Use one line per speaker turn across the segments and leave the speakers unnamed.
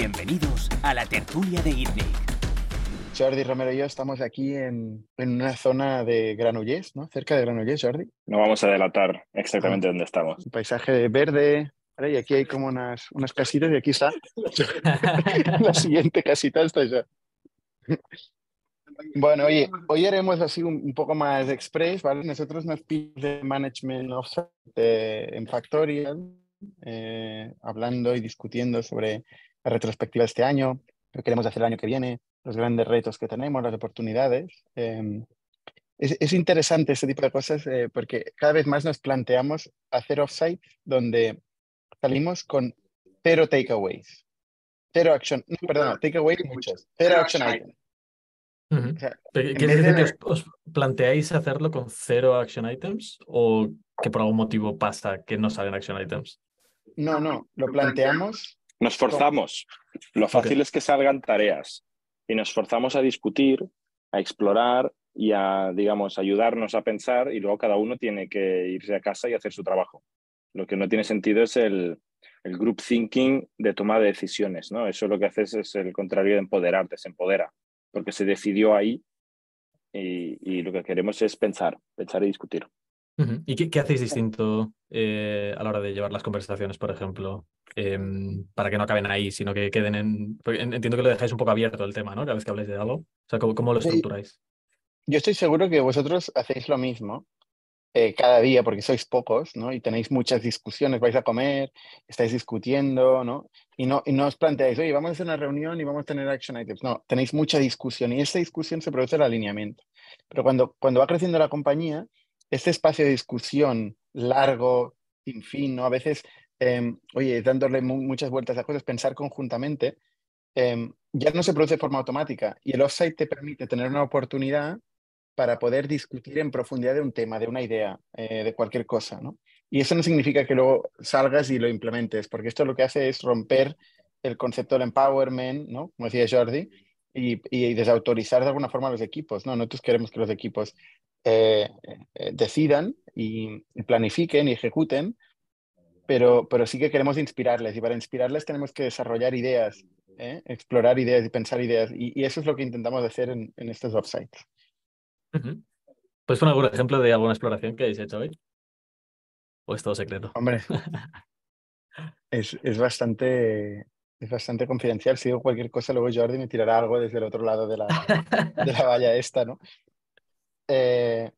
Bienvenidos a la tertulia de ITNIC.
Jordi Romero y yo estamos aquí en, una zona de Granollers, ¿no? Cerca de Granollers, Jordi.
No vamos a delatar exactamente ah. dónde estamos.
Un paisaje verde, y aquí hay como unas, unas casitas y aquí está la siguiente casita está ya. Bueno, oye, hoy haremos así un, poco más express, ¿vale? Nosotros nos pide de management offsite en Factorial, eh, hablando y discutiendo sobre la retrospectiva de este año, lo que queremos hacer el año que viene, los grandes retos que tenemos, las oportunidades. Em, es, interesante este tipo de cosas eh, porque cada vez más nos planteamos hacer offsite donde salimos con cero takeaways, cero action, no, perdón, takeaways muchos, cero action items.
¿Quiere decir que os, planteáis hacerlo con cero action items o que por algún motivo pasa que no salen action items?
No, no, lo planteamos.
Nos forzamos. Lo fácil es que salgan tareas y nos forzamos a discutir, a explorar y a, digamos, ayudarnos a pensar y luego cada uno tiene que irse a casa y hacer su trabajo. Lo que no tiene sentido es el, el group thinking de toma de decisiones, ¿no? Eso lo que haces es el contrario de empoderar, desempodera, porque se decidió ahí y, lo que queremos es pensar, pensar y discutir.
¿Y qué, hacéis distinto eh, a la hora de llevar las conversaciones, por ejemplo, em, para que no acaben ahí, sino que queden en... Entiendo que lo dejáis un poco abierto el tema, ¿no? Cada vez que habléis de algo. O sea, ¿cómo, lo estructuráis?
Yo estoy seguro que vosotros hacéis lo mismo eh, cada día porque sois pocos, ¿no? Y tenéis muchas discusiones, vais a comer, estáis discutiendo, ¿no? Y no, y no os planteáis, oye, vamos a hacer una reunión y vamos a tener action items. No, tenéis mucha discusión y esa discusión se produce el alineamiento. Pero cuando, cuando va creciendo la compañía, este espacio de discusión largo, sin fin, ¿no? A veces, em, oye, dándole muchas vueltas a cosas, pensar conjuntamente, em, ya no se produce de forma automática y el offsite te permite tener una oportunidad para poder discutir en profundidad de un tema, de una idea, eh, de cualquier cosa, ¿no? Y eso no significa que luego salgas y lo implementes, porque esto lo que hace es romper el concepto del empowerment, ¿no? Como decía Jordi, y, y desautorizar de alguna forma a los equipos, ¿no? Nosotros queremos que los equipos eh, eh, decidan y, planifiquen y ejecuten, pero, pero sí que queremos inspirarles y para inspirarles tenemos que desarrollar ideas, ¿eh? explorar ideas y pensar ideas y, eso es lo que intentamos hacer en, en estos websites.
¿Puedes poner algún ejemplo de alguna exploración que hayáis hecho hoy? ¿O es todo secreto?
Hombre, es, es, bastante, es bastante confidencial. Si digo cualquier cosa, luego Jordi me tirará algo desde el otro lado de la, de la valla esta, ¿no? Eh,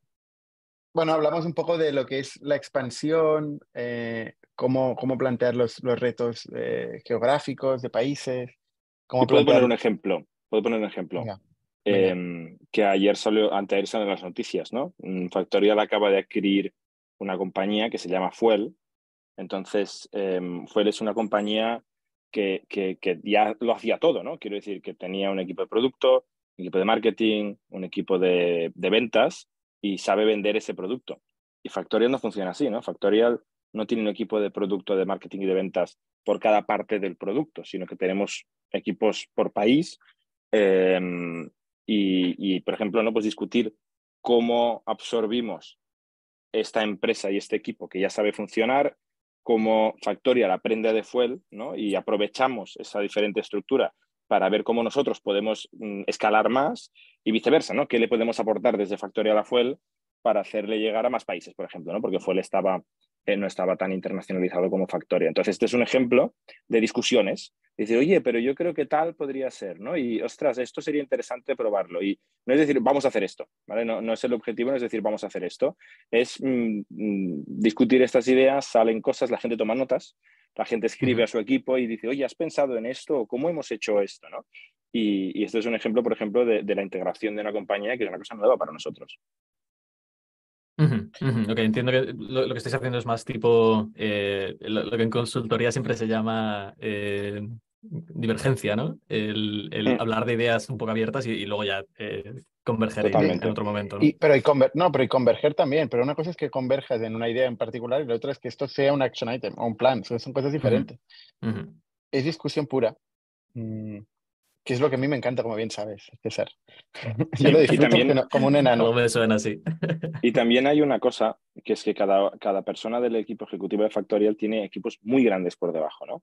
bueno, hablamos un poco de lo que es la expansión, eh, cómo, cómo plantear los, los retos eh, geográficos de países.
Cómo puedo poner un ejemplo. Puedo poner un ejemplo. Em, que ayer salió, anteayer salió en las noticias, ¿no? Factorial acaba de adquirir una compañía que se llama Fuel. Entonces, em, Fuel es una compañía que, que, que, ya lo hacía todo, ¿no? Quiero decir que tenía un equipo de producto, equipo de marketing, un equipo de, ventas y sabe vender ese producto. Y Factorial no funciona así, ¿no? Factorial no tiene un equipo de producto, de marketing y de ventas por cada parte del producto, sino que tenemos equipos por país em, y, por ejemplo, no pues discutir cómo absorbimos esta empresa y este equipo que ya sabe funcionar, cómo Factorial aprende de Fuel ¿no? y aprovechamos esa diferente estructura para ver cómo nosotros podemos mm, escalar más y viceversa, ¿no? ¿Qué le podemos aportar desde Factorial a Fuel para hacerle llegar a más países, por ejemplo, ¿no? Porque Fuel eh, no estaba tan internacionalizado como Factorial. Entonces, este es un ejemplo de discusiones. Dice, oye, pero yo creo que tal podría ser, ¿no? Y, ostras, esto sería interesante probarlo. Y no es decir, vamos a hacer esto, ¿vale? No, no es el objetivo, no es decir, vamos a hacer esto. Es mm, mm, discutir estas ideas, salen cosas, la gente toma notas la gente escribe a su equipo y dice, oye, ¿has pensado en esto? ¿Cómo hemos hecho esto? ¿no? Y, esto es un ejemplo, por ejemplo, de, la integración de una compañía que es una cosa nueva para nosotros.
Ok, entiendo que lo, que estáis haciendo es más tipo eh, lo, que en consultoría siempre se llama eh, divergencia, ¿no? El, mm. hablar de ideas un poco abiertas y, luego ya eh, converger en, otro momento.
¿no? pero y no, pero y converger también, pero una cosa es que converjas en una idea en particular y la otra es que esto sea un action item o un plan, son, cosas diferentes. Es discusión pura, mm, que es lo que a mí me encanta, como bien sabes, César. Yo lo disfruto también, como un enano.
No me suena así.
y también hay una cosa, que es que cada, cada persona del equipo ejecutivo de Factorial tiene equipos muy grandes por debajo, ¿no?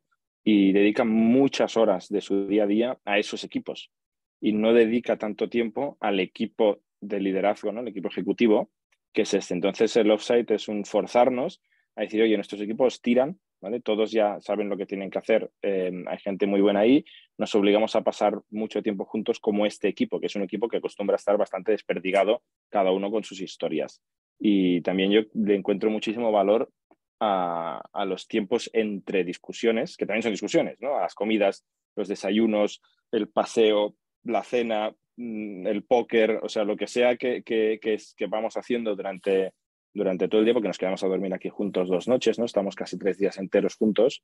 y dedica muchas horas de su día a día a esos equipos y no dedica tanto tiempo al equipo de liderazgo, ¿no? el equipo ejecutivo, que es este. Entonces el offsite es un forzarnos a decir, oye, nuestros equipos tiran, ¿vale? Todos ya saben lo que tienen que hacer, eh, hay gente muy buena ahí, nos obligamos a pasar mucho tiempo juntos como este equipo, que es un equipo que acostumbra a estar bastante desperdigado, cada uno con sus historias. Y también yo le encuentro muchísimo valor a, a, los tiempos entre discusiones, que también son discusiones, ¿no? A las comidas, los desayunos, el paseo, la cena, mm, el póker, o sea, lo que sea que, que, es, que vamos haciendo durante, durante todo el día, porque nos quedamos a dormir aquí juntos dos noches, ¿no? Estamos casi tres días enteros juntos,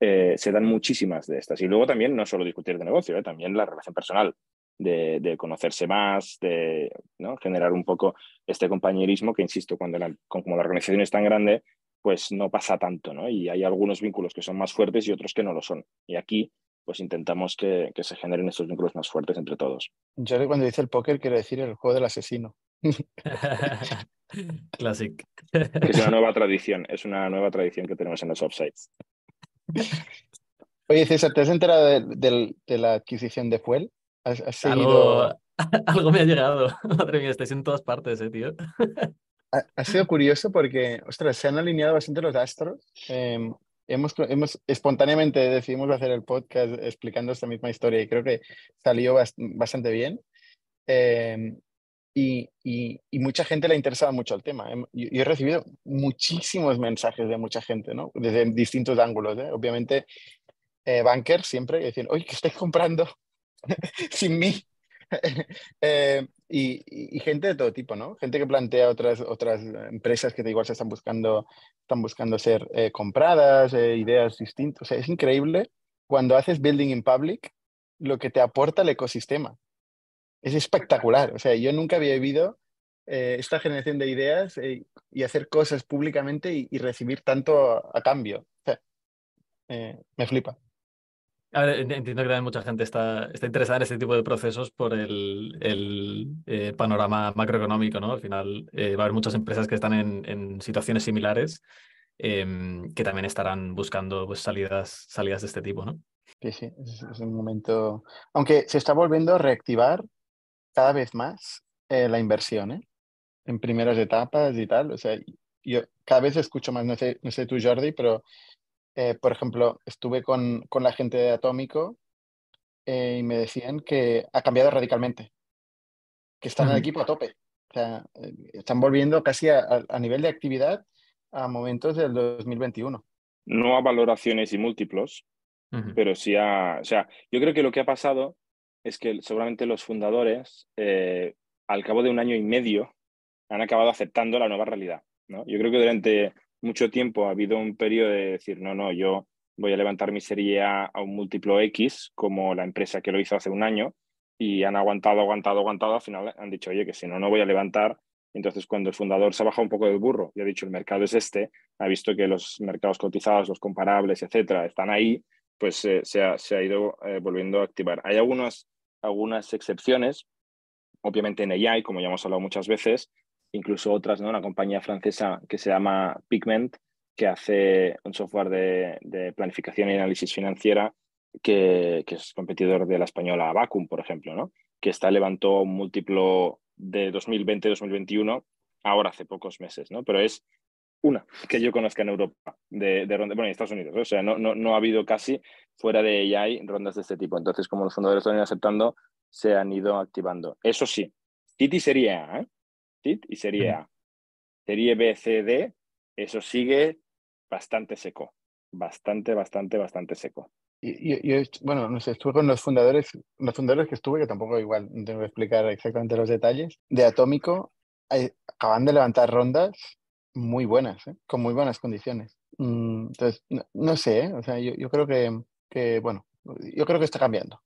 eh, se dan muchísimas de estas. Y luego también no solo discutir de negocio, ¿eh? también la relación personal, de, de, conocerse más, de ¿no? generar un poco este compañerismo que, insisto, cuando la, como la organización es tan grande, pues no pasa tanto, ¿no? Y hay algunos vínculos que son más fuertes y otros que no lo son. Y aquí pues intentamos que, que, se generen estos vínculos más fuertes entre todos.
Yo cuando dice el póker quiero decir el juego del asesino.
Classic.
Es una nueva tradición, es una nueva tradición que tenemos en los offsites.
Oye, César, ¿te has enterado de, de, de la adquisición de Fuel? ¿Has, has
seguido... algo, algo, me ha llegado. Madre mía, estáis en todas partes, eh, tío.
Ha, ha, sido curioso porque, ostras, se han alineado bastante los astros. Eh, hemos, hemos espontáneamente decidimos hacer el podcast explicando esta misma historia y creo que salió bast bastante bien. Eh, y, y, mucha gente le ha interesado mucho el tema. Yo, yo, he recibido muchísimos mensajes de mucha gente, ¿no? Desde distintos ángulos. ¿eh? Obviamente, eh, bankers siempre dicen, oye, ¿qué estáis comprando sin mí? eh, y, gente de todo tipo, ¿no? Gente que plantea otras, otras empresas que igual se están buscando, están buscando ser eh, compradas, eh, ideas distintas. O sea, es increíble cuando haces building in public lo que te aporta el ecosistema. Es espectacular. O sea, yo nunca había vivido esta generación de ideas y hacer cosas públicamente y, recibir tanto a, cambio. Me flipa.
A ver, entiendo que también mucha gente está, está interesada en este tipo de procesos por el, el eh, panorama macroeconómico, ¿no? Al final eh, va a haber muchas empresas que están en, en situaciones similares eh, que también estarán buscando pues, salidas, salidas de este tipo, ¿no?
Sí, sí, es, es, un momento... Aunque se está volviendo a reactivar cada vez más eh, la inversión, ¿eh? En primeras etapas y tal. O sea, yo cada vez escucho más, no sé, no sé tú, Jordi, pero eh, por ejemplo, estuve con, con, la gente de Atómico eh, y me decían que ha cambiado radicalmente, que están uh -huh. en el equipo a tope. O sea, eh, están volviendo casi a, a, nivel de actividad a momentos del 2021.
No a valoraciones y múltiplos, uh -huh. pero sí a... O sea, yo creo que lo que ha pasado es que seguramente los fundadores, eh, al cabo de un año y medio, han acabado aceptando la nueva realidad. ¿no? Yo creo que durante mucho tiempo ha habido un periodo de decir, no, no, yo voy a levantar mi serie A a un múltiplo X, como la empresa que lo hizo hace un año, y han aguantado, aguantado, aguantado, al final han dicho, oye, que si no, no voy a levantar. Entonces, cuando el fundador se ha bajado un poco del burro y ha dicho, el mercado es este, ha visto que los mercados cotizados, los comparables, etcétera, están ahí, pues eh, se, ha, se, ha, ido eh, volviendo a activar. Hay algunas, algunas excepciones, obviamente en AI, como ya hemos hablado muchas veces, incluso otras, ¿no? Una compañía francesa que se llama Pigment, que hace un software de, planificación y análisis financiera que, que, es competidor de la española Vacum, por ejemplo, ¿no? Que está levantó un múltiplo de 2020-2021 ahora hace pocos meses, ¿no? Pero es una que yo conozca en Europa, de, de ronda, bueno, en Estados Unidos, ¿no? o sea, no, no, no ha habido casi fuera de AI rondas de este tipo. Entonces, como los fundadores están aceptando, se han ido activando. Eso sí, Titi sería, ¿eh? Y serie A. Serie B, C, D, eso sigue bastante seco. Bastante, bastante, bastante seco.
Yo, bueno, no sé, estuve con los fundadores, los fundadores que estuve, que tampoco igual no tengo que explicar exactamente los detalles, de Atómico, acaban de levantar rondas muy buenas, ¿eh? con muy buenas condiciones. Mm, entonces, no, no sé, ¿eh? o sea, yo, yo creo que, que, bueno, yo creo que está cambiando.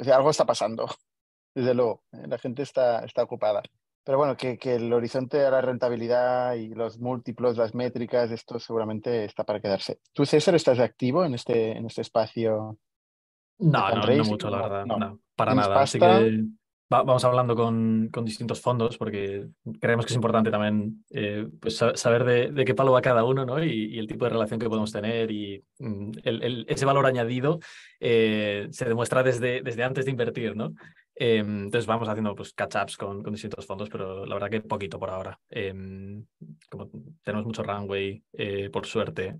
O sea, algo está pasando, desde luego. ¿eh? La gente está, está ocupada. Pero bueno, que, que, el horizonte de la rentabilidad y los múltiplos, las métricas, esto seguramente está para quedarse. ¿Tú, César, estás activo en este, en este espacio?
No, no, no, mucho, la verdad. No, no para nada. Así que vamos hablando con, con, distintos fondos porque creemos que es importante también eh, pues saber de, qué palo va cada uno ¿no? y, el tipo de relación que podemos tener y mm, el, ese valor añadido eh, se demuestra desde, desde antes de invertir. ¿no? Em, entonces vamos haciendo pues, catch-ups con, con, distintos fondos, pero la verdad que poquito por ahora. Em, como tenemos mucho runway, eh, por suerte,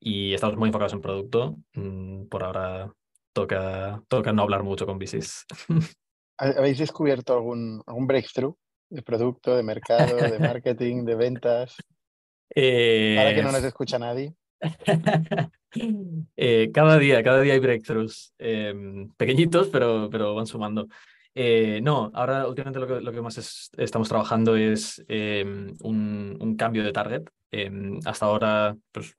y estamos muy enfocados en producto, mm, por ahora toca, toca no hablar mucho con VCs.
¿Habéis descubierto algún, algún breakthrough de producto, de mercado, de marketing, de ventas? Para que no nos escucha nadie.
Eh, cada día, cada día hay breakthroughs em, pequeñitos, pero, pero van sumando. Eh, no, ahora últimamente lo que, lo que más estamos trabajando es em, un, un, cambio de target. Em, hasta ahora, pues,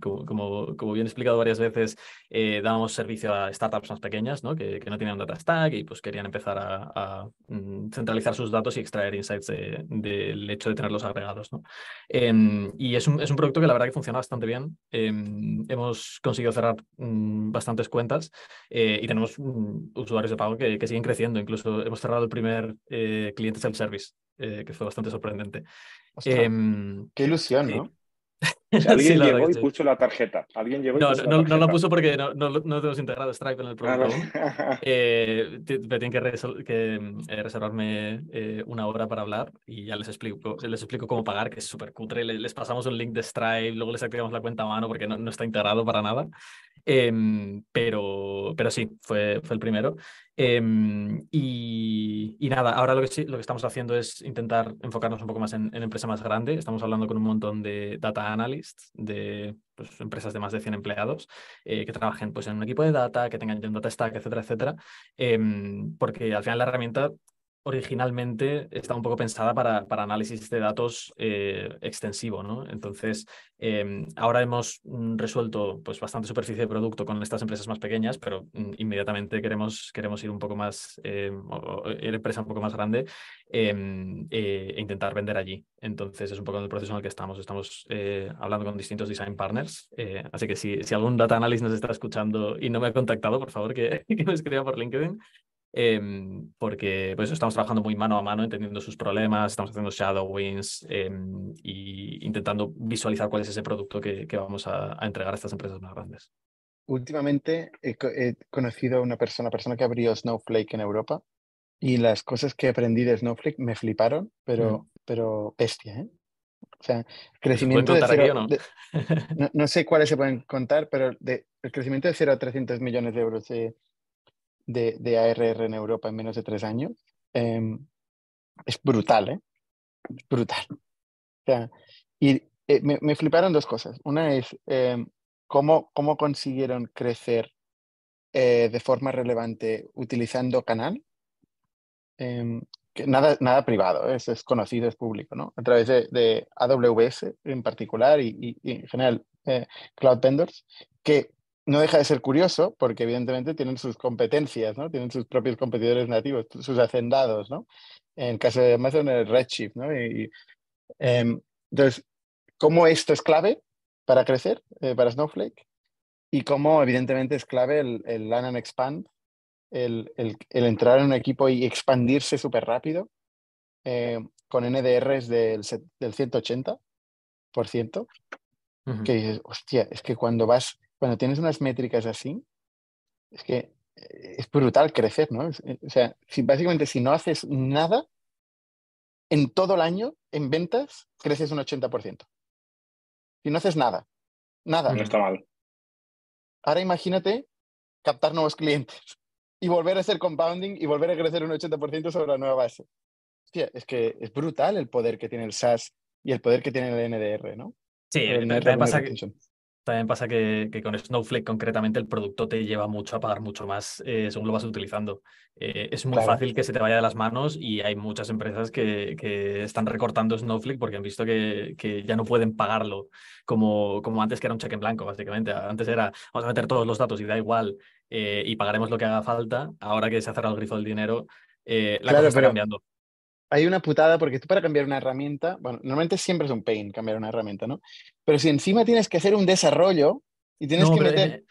como, como, bien he explicado varias veces, eh, dábamos servicio a startups más pequeñas ¿no? Que, que, no tenían data stack y pues querían empezar a, mm, centralizar sus datos y extraer insights del hecho de tenerlos agregados. ¿no? Em, y es un, es un, producto que la verdad que funciona bastante bien. Em, hemos conseguido cerrar mm, bastantes cuentas eh, y tenemos mm, usuarios de pago que, que, siguen creciendo. Incluso hemos cerrado el primer eh, cliente self-service, que fue bastante sorprendente.
Em, qué ilusión, ¿no?
alguien llegó y puso la tarjeta. ¿Alguien llegó
no,
no,
no, lo puso porque no, no, no tenemos integrado Stripe en el producto. eh, tienen que, que eh, reservarme eh, una hora para hablar y ya les explico, les explico cómo pagar, que es súper cutre. Les, pasamos un link de Stripe, luego les activamos la cuenta a mano porque no, está integrado para nada. Em, pero, pero sí, fue, fue el primero. Em, y, nada, ahora lo que, lo que estamos haciendo es intentar enfocarnos un poco más en, en empresa más grande. Estamos hablando con un montón de data analysts, de pues, empresas de más de 100 empleados, eh, que trabajen pues, en un equipo de data, que tengan un data stack, etcétera, etcétera. Em, porque al final la herramienta originalmente está un poco pensada para, para análisis de datos eh, extensivo, ¿no? Entonces, em, ahora hemos mm, resuelto pues, bastante superficie de producto con estas empresas más pequeñas, pero mm, inmediatamente queremos, queremos ir un poco más, eh, ir empresa un poco más grande em, eh, e intentar vender allí. Entonces, es un poco el proceso en el que estamos. Estamos hablando con distintos design partners, así que si, si algún data analyst nos está escuchando y no me ha contactado, por favor, que, que me escriba por LinkedIn. Em, porque pues, estamos trabajando muy mano a mano, entendiendo sus problemas, estamos haciendo shadow wins e intentando visualizar cuál es ese producto que, que vamos a, entregar a estas empresas más grandes.
Últimamente he, conocido a una persona, persona que abrió Snowflake en Europa y las cosas que aprendí de Snowflake me fliparon, pero, pero bestia, ¿eh? O sea, crecimiento de cero, no? no? sé cuáles se pueden contar, pero de, el crecimiento de 0 a 300 millones de euros de, de, de ARR en Europa en menos de tres años, em, es brutal, ¿eh? brutal. O sea, y eh, me, me, fliparon dos cosas. Una es em, cómo, cómo consiguieron crecer eh, de forma relevante utilizando canal. Em, que nada, nada privado, es, es, conocido, es público, ¿no? A través de, de AWS en particular y, y, en general eh, Cloud Vendors, que no deja de ser curioso porque evidentemente tienen sus competencias, ¿no? Tienen sus propios competidores nativos, sus hacendados, ¿no? En el caso de Amazon, el Redshift, ¿no? Y, em, entonces, ¿cómo esto es clave para crecer, eh, para Snowflake? Y cómo evidentemente es clave el, el land and expand, el, el, el, entrar en un equipo y expandirse súper rápido eh, con NDRs del, del 180%, que dices, hostia, es que cuando vas cuando tienes unas métricas así, es que eh, es brutal crecer, ¿no? Eh, o sea, si, básicamente si no haces nada, en todo el año, en ventas, creces un 80%. Si no haces nada, nada.
No está mal.
Ahora imagínate captar nuevos clientes y volver a hacer compounding y volver a crecer un 80% sobre la nueva base. Hostia, es que es brutal el poder que tiene el SaaS y el poder que tiene el NDR, ¿no?
Sí, el también pasa que, también pasa que, con Snowflake concretamente el producto te lleva mucho a pagar mucho más eh, según lo vas utilizando. Eh, es muy fácil que se te vaya de las manos y hay muchas empresas que, que están recortando Snowflake porque han visto que, que, ya no pueden pagarlo como, como antes que era un cheque en blanco, básicamente. Antes era, vamos a meter todos los datos y da igual eh, y pagaremos lo que haga falta. Ahora que se ha cerrado el grifo del dinero, la cosa está cambiando
hay una putada porque tú para cambiar una herramienta, bueno, normalmente siempre es un pain cambiar una herramienta, ¿no? Pero si encima tienes que hacer un desarrollo y tienes que meter...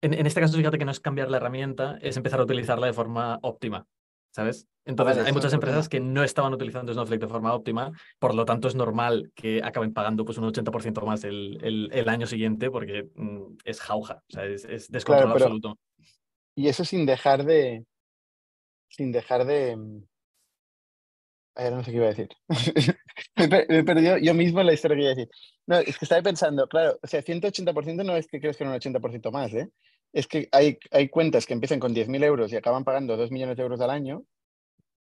En, en, este caso, fíjate que no es cambiar la herramienta, es empezar a utilizarla de forma óptima, ¿sabes? Entonces, hay muchas empresas que no estaban utilizando Snowflake de forma óptima, por lo tanto es normal que acaben pagando pues, un 80% más el, el, año siguiente porque mm, es jauja, o sea, es, descontrol absoluto.
Y eso sin dejar de... Sin dejar de... Ay, no sé qué iba a decir. me, he perdido yo mismo la historia que iba a decir. No, es que estaba pensando, claro, o sea, 180% no es que crees que un 80% más, ¿eh? Es que hay, hay cuentas que empiezan con 10.000 euros y acaban pagando 2 millones de euros al año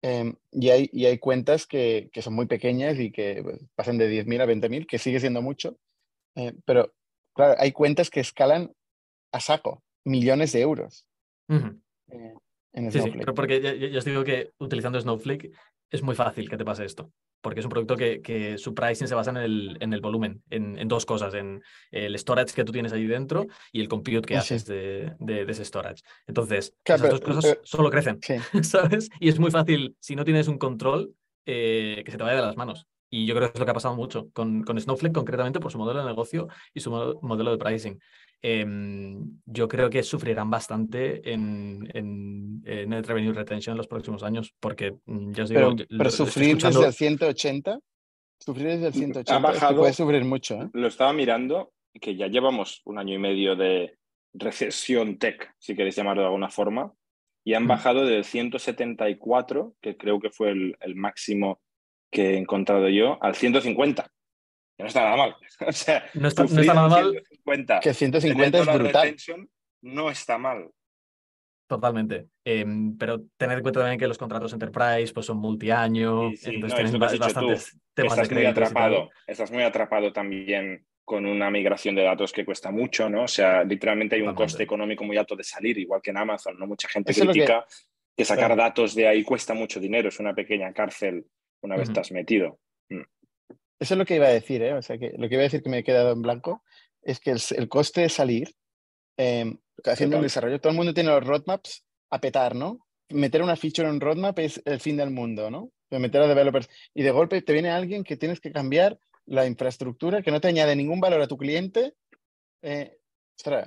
Em, y, hay, y hay cuentas que, que, son muy pequeñas y que pues, pasan de 10.000 a 20.000, que sigue siendo mucho. Eh, pero, claro, hay cuentas que escalan a saco, millones de euros.
Eh, en sí, sí, pero porque ya, ya, os digo que utilizando Snowflake es muy fácil que te pase esto porque es un producto que, su pricing se basa en el, en el volumen, en, dos cosas, en el storage que tú tienes ahí dentro y el compute que haces de, ese storage. Entonces, esas dos cosas solo crecen, ¿sabes? Y es muy fácil, si no tienes un control, eh, que se te vaya de las manos. Y yo creo que es lo que ha pasado mucho con, con Snowflake, concretamente por su modelo de negocio y su modelo de pricing. Em, yo creo que sufrirán bastante en, en, el revenue retention en los próximos años, porque mm, ya os digo.
Pero, sufrir desde el 180, sufrir desde el 180 ha bajado, puede sufrir mucho. ¿eh?
Lo estaba mirando, que ya llevamos un año y medio de recesión tech, si queréis llamarlo de alguna forma, y han mm. bajado del 174, que creo que fue el, el máximo que he encontrado yo, al 150 no está nada mal. o sea,
no está, nada mal.
que 150 es brutal.
No está mal.
Totalmente. Em, pero tener en cuenta también que los contratos enterprise pues, son multiaño, entonces no, bastantes temas
estás
de
muy atrapado, Estás muy atrapado también con una migración de datos que cuesta mucho, ¿no? O sea, literalmente hay un coste económico muy alto de salir, igual que en Amazon, ¿no? Mucha gente critica que... sacar datos de ahí cuesta mucho dinero, es una pequeña cárcel una vez estás metido.
Eso es lo que iba a decir, ¿eh? O sea, que lo que iba a decir que me he quedado en blanco es que el, coste de salir em, haciendo un desarrollo, todo el mundo tiene los roadmaps a petar, ¿no? Meter una feature en un roadmap es el fin del mundo, ¿no? Meter a developers y de golpe te viene alguien que tienes que cambiar la infraestructura que no te añade ningún valor a tu cliente eh,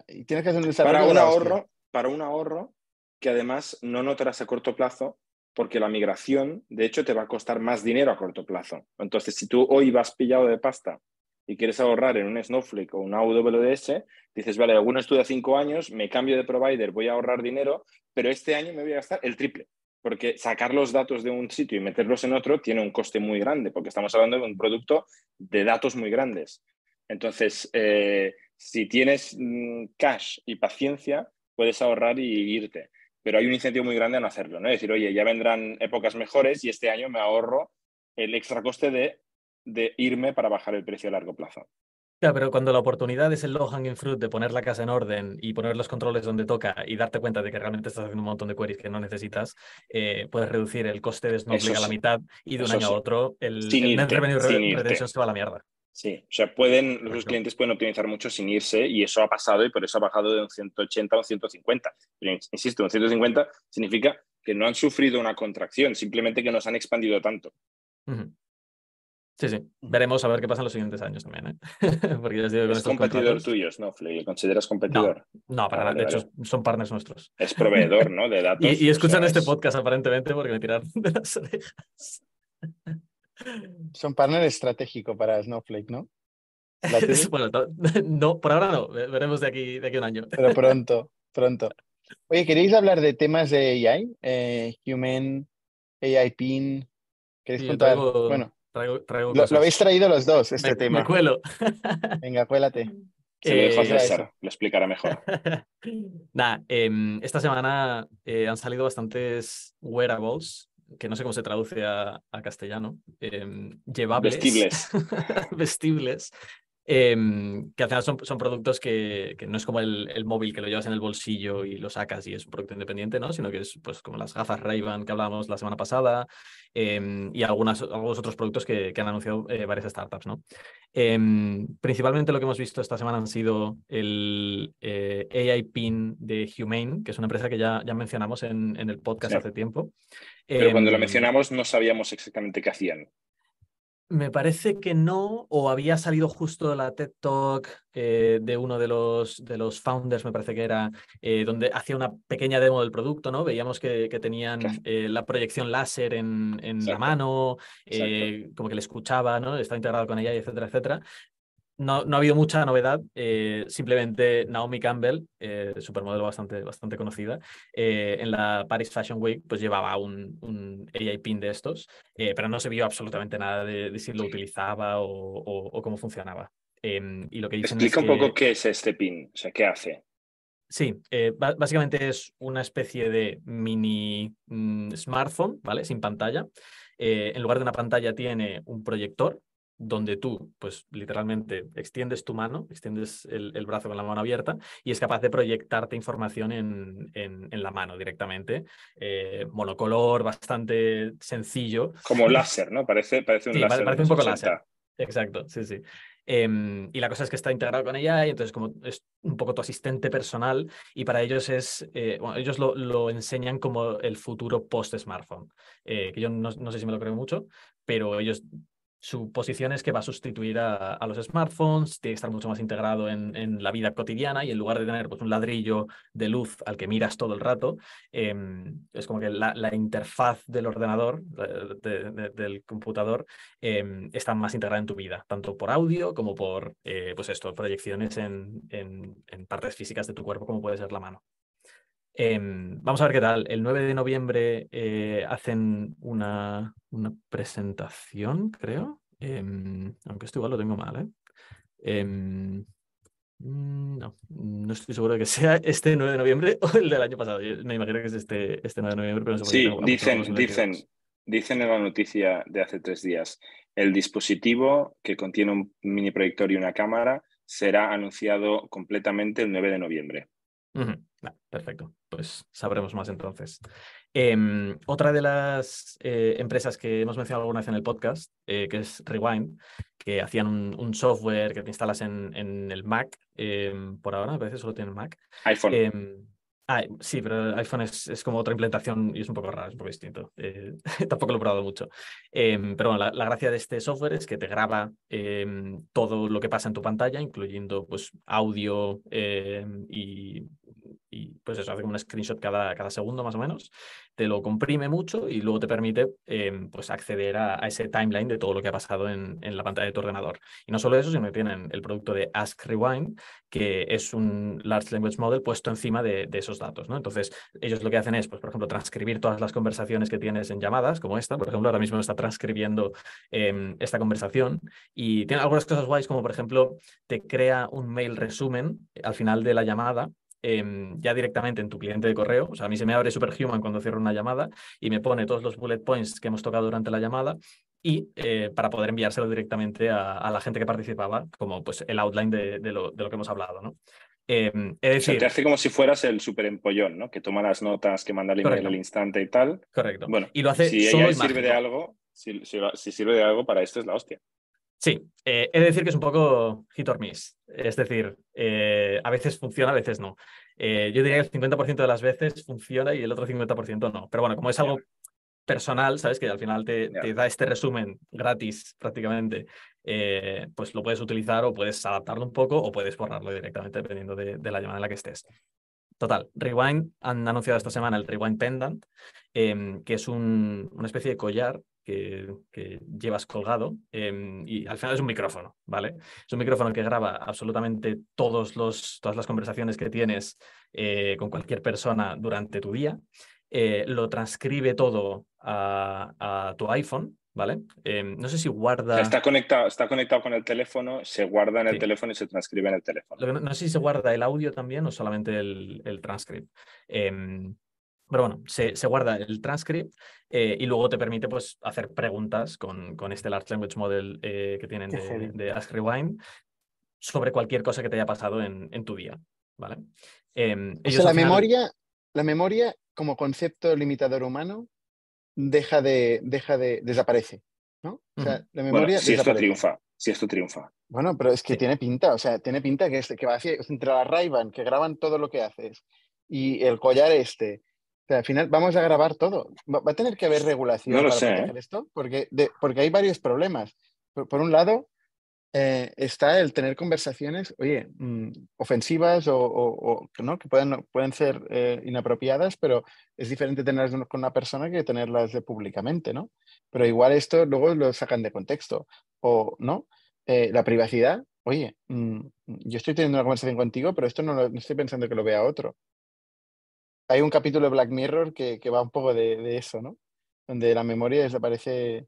y tienes que hacer un desarrollo.
Para un ahorro, para un ahorro que además no notarás a corto plazo porque la migración, de hecho, te va a costar más dinero a corto plazo. Entonces, si tú hoy vas pillado de pasta y quieres ahorrar en un Snowflake o una AWS, dices, vale, alguno estudia cinco años, me cambio de provider, voy a ahorrar dinero, pero este año me voy a gastar el triple. Porque sacar los datos de un sitio y meterlos en otro tiene un coste muy grande, porque estamos hablando de un producto de datos muy grandes. Entonces, eh, si tienes mm, cash y paciencia, puedes ahorrar y irte pero hay un incentivo muy grande a no hacerlo, ¿no? Es decir, oye, ya vendrán épocas mejores y este año me ahorro el extra coste de, de irme para bajar el precio a largo plazo.
Claro, pero cuando la oportunidad es el low hanging fruit de poner la casa en orden y poner los controles donde toca y darte cuenta de que realmente estás haciendo un montón de queries que no necesitas, eh, puedes reducir el coste de Snowflake a la mitad y de un año a otro el, net revenue se va a la mierda.
Sí, o sea, pueden, los clientes pueden optimizar mucho sin irse y eso ha pasado y por eso ha bajado de un 180 a un 150. Pero insisto, un 150 significa que no han sufrido una contracción, simplemente que no se han expandido tanto.
Sí, sí. Veremos a ver qué pasa en los siguientes años también. ¿eh?
Porque es competidor tuyo, Snowflake. ¿Lo consideras competidor?
No, para nada. De hecho, son partners nuestros.
Es proveedor, ¿no? De datos.
y, escuchan este podcast aparentemente porque me tiraron de las orejas.
Son partner estratégico para Snowflake, ¿no?
bueno, no, por ahora no, veremos de aquí, de aquí un año.
Pero pronto, pronto. Oye, ¿queréis hablar de temas de AI? Eh, human, AI PIN. ¿Queréis contar? bueno, traigo, lo, habéis traído los dos, este tema.
Me cuelo.
Venga, cuélate.
Dejo a lo explicará mejor.
Nada, em, esta semana eh, han salido bastantes wearables que no sé cómo se traduce a, castellano, em, llevables.
Vestibles.
vestibles. Em, que al final son, son productos que, que, no es como el, el, móvil que lo llevas en el bolsillo y lo sacas y es un producto independiente, ¿no? Sino que es pues como las gafas Ray-Ban que hablábamos la semana pasada em, y algunas, algunos otros productos que, que han anunciado eh, varias startups, ¿no? principalmente lo que hemos visto esta semana han sido el eh, AI PIN de Humane, que es una empresa que ya, ya mencionamos en, en el podcast hace tiempo.
Pero cuando lo mencionamos no sabíamos exactamente qué hacían.
Me parece que no, o había salido justo la TED Talk eh, de uno de los, de los founders, me parece que era, eh, donde hacía una pequeña demo del producto, ¿no? Veíamos que, que tenían eh, la proyección láser en, en la mano, como que le escuchaba, ¿no? Estaba integrado con ella, etcétera, etcétera no, no, ha habido mucha novedad, eh, simplemente Naomi Campbell, eh, supermodelo bastante, bastante conocida, eh, en la Paris Fashion Week pues llevaba un, un AI pin de estos, pero no se vio absolutamente nada de, si lo utilizaba o, cómo funcionaba. Em, y lo que
Explica un poco qué es este pin, o sea, qué hace.
Sí, básicamente es una especie de mini mm, smartphone, ¿vale? Sin pantalla. en lugar de una pantalla tiene un proyector donde tú, pues literalmente extiendes tu mano, extiendes el, brazo con la mano abierta y es capaz de proyectarte información en, en, la mano directamente. Eh, monocolor, bastante sencillo.
Como láser, ¿no? Parece, parece un láser.
Parece un poco láser. Exacto, sí, sí. Em, y la cosa es que está integrado con ella y entonces como es un poco tu asistente personal y para ellos es, eh, bueno, ellos lo, lo, enseñan como el futuro post-smartphone, eh, que yo no, no, sé si me lo creo mucho, pero ellos su posición es que va a sustituir a, los smartphones, tiene que estar mucho más integrado en, la vida cotidiana y en lugar de tener pues, un ladrillo de luz al que miras todo el rato, em, es como que la, interfaz del ordenador, del computador, em, está más integrada en tu vida, tanto por audio como por eh, pues esto, proyecciones en, en partes físicas de tu cuerpo, como puede ser la mano. Em, vamos a ver qué tal. El 9 de noviembre eh, hacen una, una, presentación, creo. Em, aunque esto igual lo tengo mal, ¿eh? Em, mm, no, no estoy seguro de que sea este 9 de noviembre o el del año pasado. me imagino que es este, este 9 de noviembre, pero no sé
Sí, dicen, dicen, dicen en la noticia de hace tres días, el dispositivo que contiene un mini proyector y una cámara será anunciado completamente el 9 de noviembre
perfecto, pues sabremos más entonces. Em, otra de las eh, empresas que hemos mencionado alguna vez en el podcast, eh, que es Rewind, que hacían un, software que te instalas en, en el Mac, em, por ahora a veces solo tiene Mac.
iPhone.
Em, ah, sí, pero el iPhone es, como otra implementación y es un poco raro, es un poco distinto. Eh, tampoco lo he probado mucho. pero bueno, la, gracia de este software es que te graba todo lo que pasa en tu pantalla, incluyendo pues, audio y y pues eso, hace como un screenshot cada, cada segundo más o menos, te lo comprime mucho y luego te permite em, pues acceder a, ese timeline de todo lo que ha pasado en, en, la pantalla de tu ordenador. Y no solo eso, sino que tienen el producto de Ask Rewind, que es un Large Language Model puesto encima de, de, esos datos. Entonces, ellos lo que hacen es, pues, por ejemplo, transcribir todas las conversaciones que tienes en llamadas, como esta, por ejemplo, ahora mismo está transcribiendo em, esta conversación y tiene algunas cosas guays, como por ejemplo, te crea un mail resumen al final de la llamada Em, ya directamente en tu cliente de correo. O sea, a mí se me abre Superhuman cuando cierro una llamada y me pone todos los bullet points que hemos tocado durante la llamada y eh, para poder enviárselo directamente a, la gente que participaba, como pues el outline de, lo, de lo, que hemos hablado, ¿no?
Em, es decir, te hace como si fueras el super empollón, ¿no? Que toma las notas, que manda el email al instante y tal.
Correcto.
Bueno,
y lo hace
si ella sirve de algo, si, si, sirve de algo para esto es la hostia.
Sí, eh, he de decir que es un poco hit or miss. Es decir, eh, a veces funciona, a veces no. Eh, yo diría que el 50% de las veces funciona y el otro 50% no. Pero bueno, como es algo personal, ¿sabes? Que al final te, da este resumen gratis prácticamente, pues lo puedes utilizar o puedes adaptarlo un poco o puedes borrarlo directamente dependiendo de, la llamada en la que estés. Total, Rewind han anunciado esta semana el Rewind Pendant, em, que es una especie de collar que, llevas colgado em, y al final es un micrófono, ¿vale? Es un micrófono que graba absolutamente todos los, todas las conversaciones que tienes eh, con cualquier persona durante tu día, eh, lo transcribe todo a, tu iPhone, ¿vale? Em, no sé si guarda...
está, conectado, está conectado con el teléfono, se guarda en el teléfono y se transcribe en el teléfono.
no, sé si se guarda el audio también o solamente el, el transcript. Em, pero bueno, se, guarda el transcript eh, y luego te permite pues, hacer preguntas con, con este Large Language Model eh, que tienen de, Ask Rewind sobre cualquier cosa que te haya pasado en, en tu día. ¿vale?
Em, la, memoria, la memoria como concepto limitador humano deja de, deja de desaparece. ¿no? O sea, la memoria
si esto triunfa, si esto triunfa.
Bueno, pero es que tiene pinta, o sea, tiene pinta que, este, que va hacia, entre la ray que graban todo lo que haces, y el collar este, al final vamos a grabar todo. ¿Va, a tener que haber regulación
para
¿eh? esto? Porque, porque hay varios problemas. por, un lado, eh, está el tener conversaciones, oye, mm, ofensivas o, ¿no? que pueden, pueden ser eh, inapropiadas, pero es diferente tenerlas con una persona que tenerlas públicamente, ¿no? Pero igual esto luego lo sacan de contexto, o ¿no? La privacidad, oye, mm, yo estoy teniendo una conversación contigo, pero esto no, lo, estoy pensando que lo vea otro. Hay un capítulo de Black Mirror que, va un poco de, eso, ¿no? Donde la memoria desaparece,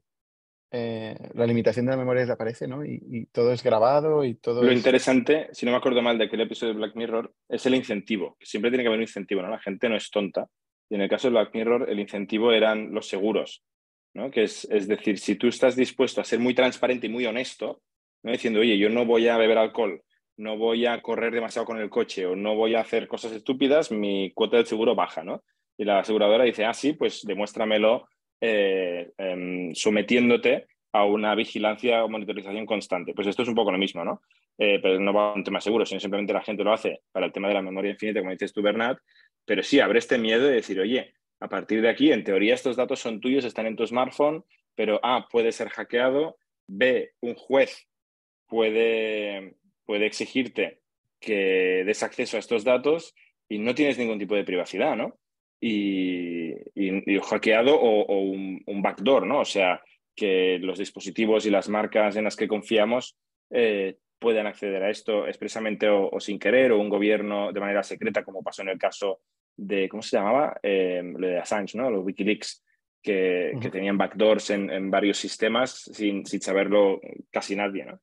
eh, la limitación de la memoria desaparece, ¿no? Y, todo es grabado y todo
Lo interesante, si no me acuerdo mal de aquel episodio de Black Mirror, es el incentivo. Siempre tiene que haber un incentivo, ¿no? La gente no es tonta. Y en el caso de Black Mirror, el incentivo eran los seguros, ¿no? Que es, es decir, si tú estás dispuesto a ser muy transparente y muy honesto, ¿no? diciendo, oye, yo no voy a beber alcohol, no voy a correr demasiado con el coche o no voy a hacer cosas estúpidas, mi cuota del seguro baja, ¿no? Y la aseguradora dice, ah, sí, pues demuéstramelo eh, em, sometiéndote a una vigilancia o monitorización constante. Pues esto es un poco lo mismo, ¿no? Eh, pero no va a un tema seguro, sino simplemente la gente lo hace para el tema de la memoria infinita, como dices tú, Bernat, pero sí, abre este miedo de decir, oye, a partir de aquí, en teoría estos datos son tuyos, están en tu smartphone, pero A, puede ser hackeado, B, un juez puede, puede exigirte que des acceso a estos datos y no tienes ningún tipo de privacidad, ¿no? Y, y, hackeado o, un, backdoor, ¿no? O sea, que los dispositivos y las marcas en las que confiamos eh, puedan acceder a esto expresamente o, sin querer, o un gobierno de manera secreta, como pasó en el caso de, ¿cómo se llamaba? Eh, lo de Assange, ¿no? Los Wikileaks, que, que tenían backdoors en, en varios sistemas sin, sin, saberlo casi nadie, ¿no?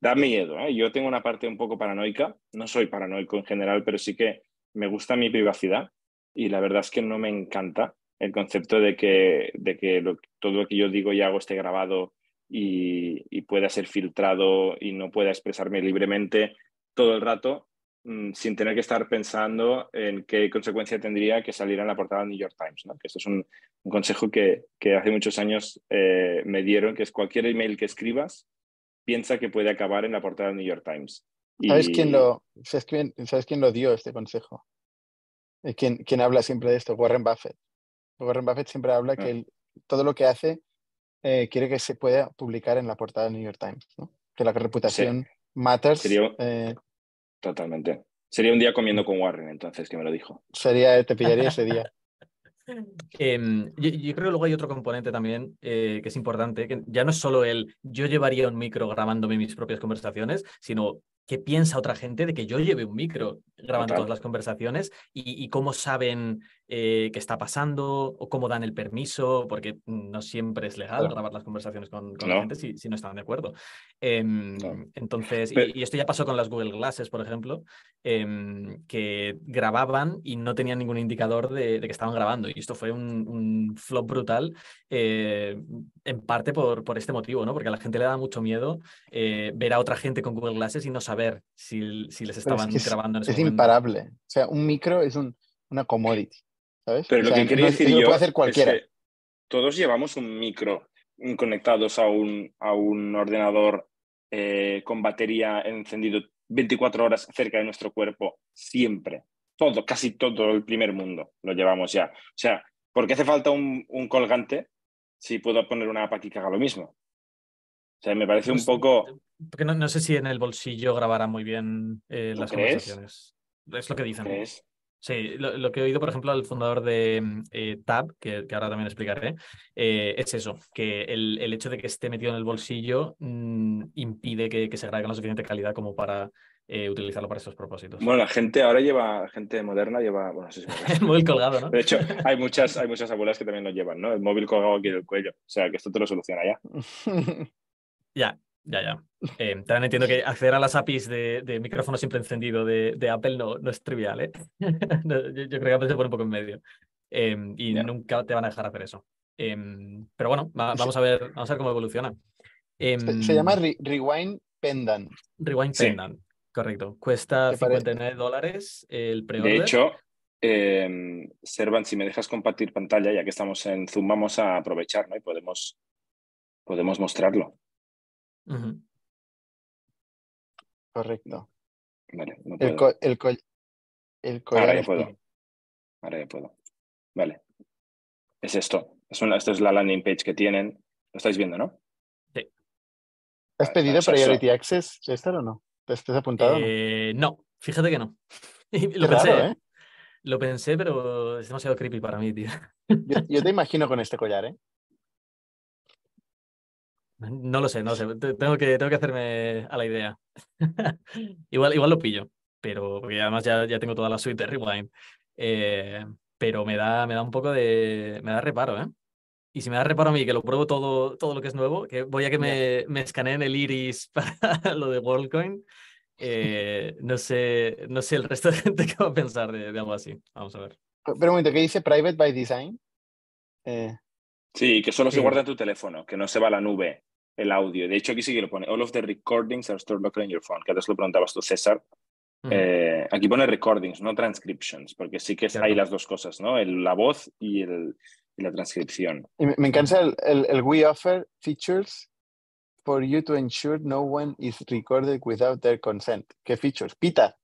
Da miedo. ¿eh? Yo tengo una parte un poco paranoica, no soy paranoico en general, pero sí que me gusta mi privacidad y la verdad es que no me encanta el concepto de que, de que todo lo que yo digo y hago esté grabado y, pueda ser filtrado y no pueda expresarme libremente todo el rato mm, sin tener que estar pensando en qué consecuencia tendría que saliera en la portada del New York Times. ¿no? Que esto es un, consejo que, que, hace muchos años eh, me dieron, que es cualquier email que escribas, piensa que puede acabar en la portada del New York Times.
¿Sabes, quién lo, ¿sabes, quién, lo dio este consejo? Eh, ¿Quién, quién habla siempre de esto? Warren Buffett. Warren Buffett siempre habla que ah. todo lo que hace eh, quiere que se pueda publicar en la portada del New York Times, que la reputación matters.
Eh, totalmente. Sería un día comiendo con Warren, entonces, que me lo dijo.
Sería, te pillaría ese día.
Em, yo, creo que luego hay otro componente también eh, que es importante, que ya no es solo el yo llevaría un micro grabándome mis propias conversaciones, sino qué piensa otra gente de que yo lleve un micro grabando todas las conversaciones y, cómo saben eh, qué está pasando o cómo dan el permiso, porque no siempre es legal grabar las conversaciones con, la gente si, no están de acuerdo. Em, entonces, y, esto ya pasó con las Google Glasses, por ejemplo, em, que grababan y no tenían ningún indicador de, que estaban grabando. Y esto fue un, flop brutal, eh, en parte por, por este motivo, ¿no? porque a la gente le da mucho miedo eh, ver a otra gente con Google Glasses y no saber si, si les estaban grabando en ese
imparable. O sea, un micro es un, una commodity, ¿sabes?
Pero lo que quería decir yo puede hacer cualquiera. todos llevamos un micro conectados a un, a un ordenador eh, con batería encendido 24 horas cerca de nuestro cuerpo, siempre. Todo, casi todo el primer mundo lo llevamos ya. O sea, ¿por qué hace falta un, un colgante si puedo poner una app aquí que haga lo mismo? O sea, me parece un poco.
Porque no, no, sé si en el bolsillo grabará muy bien eh, las conversaciones. Es lo que dicen. Sí, lo, que he oído, por ejemplo, al fundador de eh, Tab, que, ahora también explicaré, eh, es eso, que el, el, hecho de que esté metido en el bolsillo mm, impide que, que, se grabe con la suficiente calidad como para eh, utilizarlo para esos propósitos.
Bueno, la gente ahora lleva, gente moderna lleva, bueno, no sé si
el móvil colgado, ¿no?
De hecho, hay muchas, hay muchas abuelas que también lo llevan, ¿no? El móvil colgado aquí del cuello. O sea, que esto te lo soluciona ya.
ya, ya, ya. Eh, también entiendo que acceder a las APIs de, micrófono siempre encendido de, Apple no, no, es trivial, ¿eh? yo, creo que Apple se pone un poco en medio. Em, y nunca te van a dejar hacer eso. Em, pero bueno, vamos, a ver, vamos a ver cómo evoluciona.
se, em, llama Rewind Pendant.
Rewind Pendant, correcto. Cuesta 59 dólares el pre
De hecho, Servan, si me dejas compartir pantalla, ya que estamos en Zoom, vamos a aprovechar ¿no? y podemos, podemos mostrarlo.
Correcto.
Vale,
El, el,
Ahora ya puedo. Ahora ya puedo. Vale. Es esto. Es una, esto es la landing page que tienen. Lo estáis viendo, ¿no?
Sí.
¿Has pedido Priority Access, Chester, o no? ¿Te has apuntado?
Eh, no? fíjate que no. lo pensé, ¿eh? Lo pensé, pero es demasiado creepy para mí, tío.
Yo, te imagino con este collar, ¿eh?
No lo sé, no sé. Tengo que, tengo que hacerme a la idea. igual, igual lo pillo, pero porque además ya, ya tengo toda la suite de Rewind. Eh, pero me da, me da un poco de. Me da reparo, ¿eh? Y si me da reparo a mí que lo pruebo todo, todo lo que es nuevo, que voy a que me, me escaneen el iris para lo de WorldCoin, eh, no, sé, no sé el resto de gente que va a pensar de, algo así. Vamos a ver.
Pero un momento, ¿qué dice Private by Design?
Eh, sí, que solo se guarda en tu teléfono, que no se va a la nube el audio. De hecho, aquí sí que lo pone. All of the recordings are stored locally in your phone. Que antes lo preguntabas tú, César. Eh, aquí pone recordings, no transcriptions, porque sí que hay las dos cosas, ¿no? El, la voz y, el, y la transcripción.
me, encanta el, el, el, We Offer Features for you to ensure no one is recorded without their consent. ¿Qué features? Pita.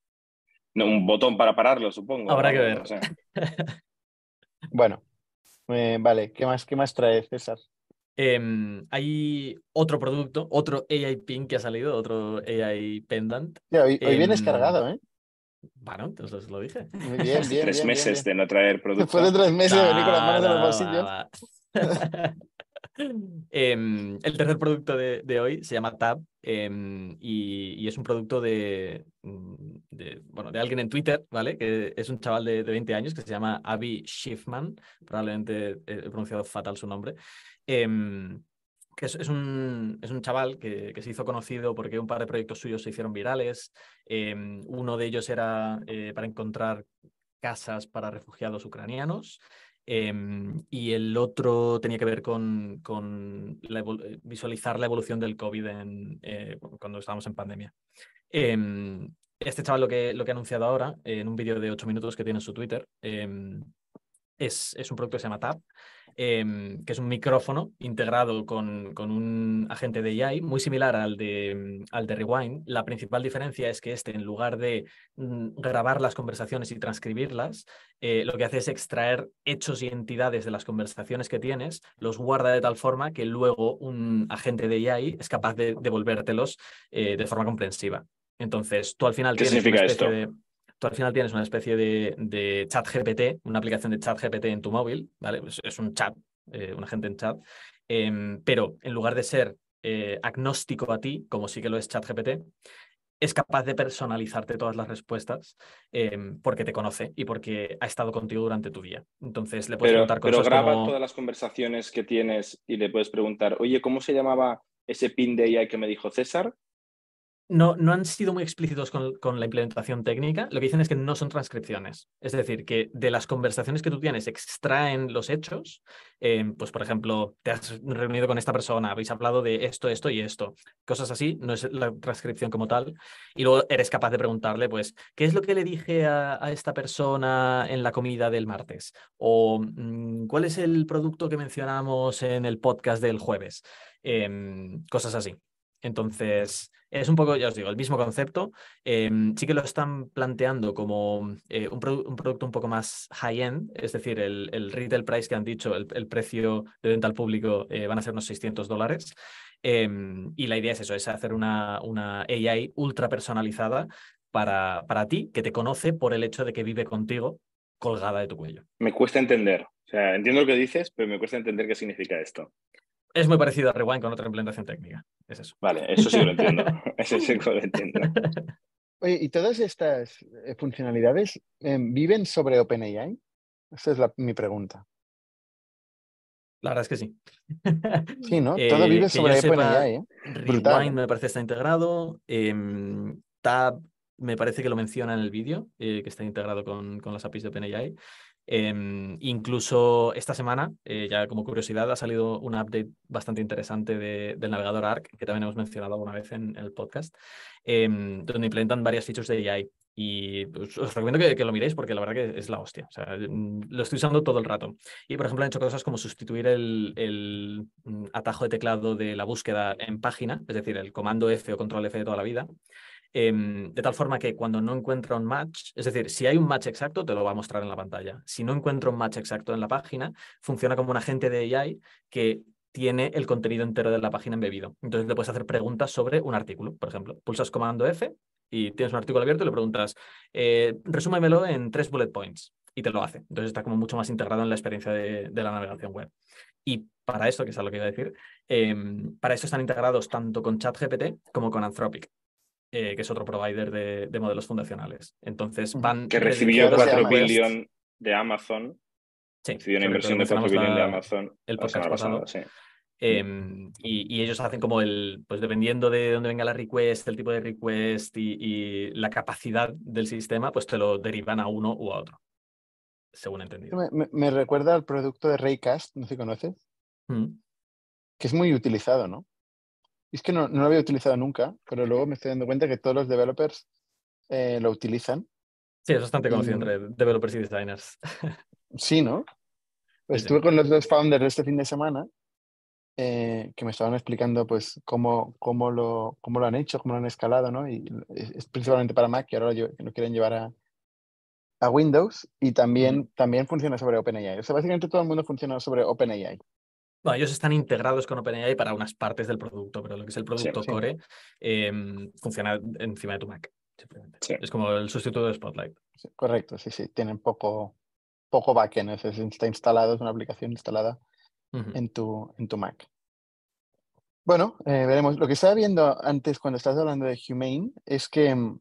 No, un botón para pararlo, supongo.
Habrá que ver.
bueno, eh, vale. ¿Qué más, ¿Qué más trae César?
Em, hay otro producto, otro AI Pin que ha salido, otro AI Pendant.
hoy, vienes em, cargado, ¿eh?
Bueno, entonces lo dije.
Bien, bien,
tres meses de no traer producto.
Después de tres meses de venir con las manos en los bolsillos.
Em, el tercer producto de, hoy se llama Tab y, es un producto de, de, bueno, de alguien en Twitter, ¿vale? Que es un chaval de, 20 años que se llama Avi Schiffman, probablemente he pronunciado fatal su nombre. Em, que es, un, es, un, chaval que, que, se hizo conocido porque un par de proyectos suyos se hicieron virales. uno de ellos era eh, para encontrar casas para refugiados ucranianos Em, y el otro tenía que ver con, con eh, visualizar la evolución del COVID eh, cuando estábamos en pandemia. Em, este chaval lo que, lo que ha anunciado ahora, en un vídeo de 8 minutos que tiene en su Twitter, em, es, es, un producto que se llama TAP, Em, que es un micrófono integrado con, con, un agente de AI muy similar al de, al de Rewind. La principal diferencia es que este, en lugar de mm, grabar las conversaciones y transcribirlas, eh, lo que hace es extraer hechos y entidades de las conversaciones que tienes, los guarda de tal forma que luego un agente de AI es capaz de devolvértelos eh, de forma comprensiva. Entonces, tú al final
¿Qué significa esto?
de tú al final tienes una especie de, chat GPT, una aplicación de chat GPT en tu móvil, ¿vale? Es, un chat, eh, un agente en chat, em, pero en lugar de ser eh, agnóstico a ti, como sí que lo es chat GPT, es capaz de personalizarte todas las respuestas em, porque te conoce y porque ha estado contigo durante tu día. Entonces le puedes preguntar cosas
Pero graba todas las conversaciones que tienes y le puedes preguntar, oye, ¿cómo se llamaba ese pin de AI que me dijo César?
No, no han sido muy explícitos con, la implementación técnica. Lo que dicen es que no son transcripciones. Es decir, que de las conversaciones que tú tienes extraen los hechos. Em, pues, por ejemplo, te has reunido con esta persona, habéis hablado de esto, esto y esto. Cosas así, no es la transcripción como tal. Y luego eres capaz de preguntarle, pues, ¿qué es lo que le dije a, esta persona en la comida del martes? O mm, ¿cuál es el producto que mencionamos en el podcast del jueves? Em, cosas así. Entonces, es un poco, ya os digo, el mismo concepto. Em, sí que lo están planteando como eh, un, producto un poco más high-end, es decir, el, retail price que han dicho, el, precio de venta al público eh, van a ser unos 600 dólares. Em, y la idea es eso, es hacer una, una AI ultra personalizada para, para ti, que te conoce por el hecho de que vive contigo colgada de tu cuello.
Me cuesta entender. O sea, entiendo lo que dices, pero me cuesta entender qué significa esto.
Es muy parecido a Rewind con otra implementación técnica. Es eso.
Vale, eso sí lo entiendo. eso sí lo entiendo.
Oye, ¿y todas estas eh, funcionalidades em, viven sobre OpenAI? Esa es mi pregunta.
La verdad es que sí.
Sí, ¿no? Todo eh, vive sobre OpenAI. ¿eh?
Rewind me parece está integrado. Em, Tab me parece que lo menciona en el vídeo, que está integrado con, con las APIs de OpenAI. Em, incluso esta semana, eh, ya como curiosidad, ha salido un update bastante interesante del navegador ARC, que también hemos mencionado alguna vez en, el podcast, em, donde implementan varias features de AI. Y pues, os recomiendo que, lo miréis porque la verdad que es la hostia. Mm, lo estoy usando todo el rato. Y por ejemplo, han hecho cosas como sustituir el, el mm, atajo de teclado de la búsqueda en página, es decir, el comando F o control F de toda la vida, Em, de tal forma que cuando no encuentra un match, es decir, si hay un match exacto, te lo va a mostrar en la pantalla. Si no encuentra un match exacto en la página, funciona como un agente de AI que tiene el contenido entero de la página embebido. Entonces le puedes hacer preguntas sobre un artículo, por ejemplo. Pulsas comando F y tienes un artículo abierto y le preguntas, eh, resúmemelo en tres bullet points y te lo hace. Entonces está como mucho más integrado en la experiencia de, la navegación web. Y para esto, que es lo que iba a decir, em, para eso están integrados tanto con ChatGPT como con Anthropic. Eh, que es otro provider de, modelos fundacionales. Entonces van...
Que recibió 4 billones de Amazon. Sí, recibió una inversión de 4 billones de Amazon.
El podcast pasado. sí. Em, y, ellos hacen como el, pues dependiendo de dónde venga la request, el tipo de request y, la capacidad del sistema, pues te lo derivan a uno u a otro, según he entendido.
Me, recuerda al producto de Raycast, no sé si conoces, mm. que es muy utilizado, ¿no? Es que no, no, lo había utilizado nunca, pero luego me estoy dando cuenta que todos los developers eh, lo utilizan.
Sí, es bastante conocido entre developers y designers.
Sí, ¿no? Estuve con los dos founders este fin de semana eh, que me estaban explicando pues cómo, cómo, lo, cómo lo han hecho, cómo lo han escalado, ¿no? Y es, principalmente para Mac y ahora lo, quieren llevar a, a Windows y también, también funciona sobre OpenAI. O sea, básicamente todo el mundo funciona sobre OpenAI.
Bueno, ellos están integrados con OpenAI para unas partes del producto, pero lo que es el producto core em, funciona encima de tu Mac. Es como el sustituto de Spotlight.
correcto, sí, sí. Tienen poco, poco backend. está instalado, es una aplicación instalada en, tu, en tu Mac. Bueno, eh, veremos. Lo que estaba viendo antes cuando estabas hablando de Humane es que mm,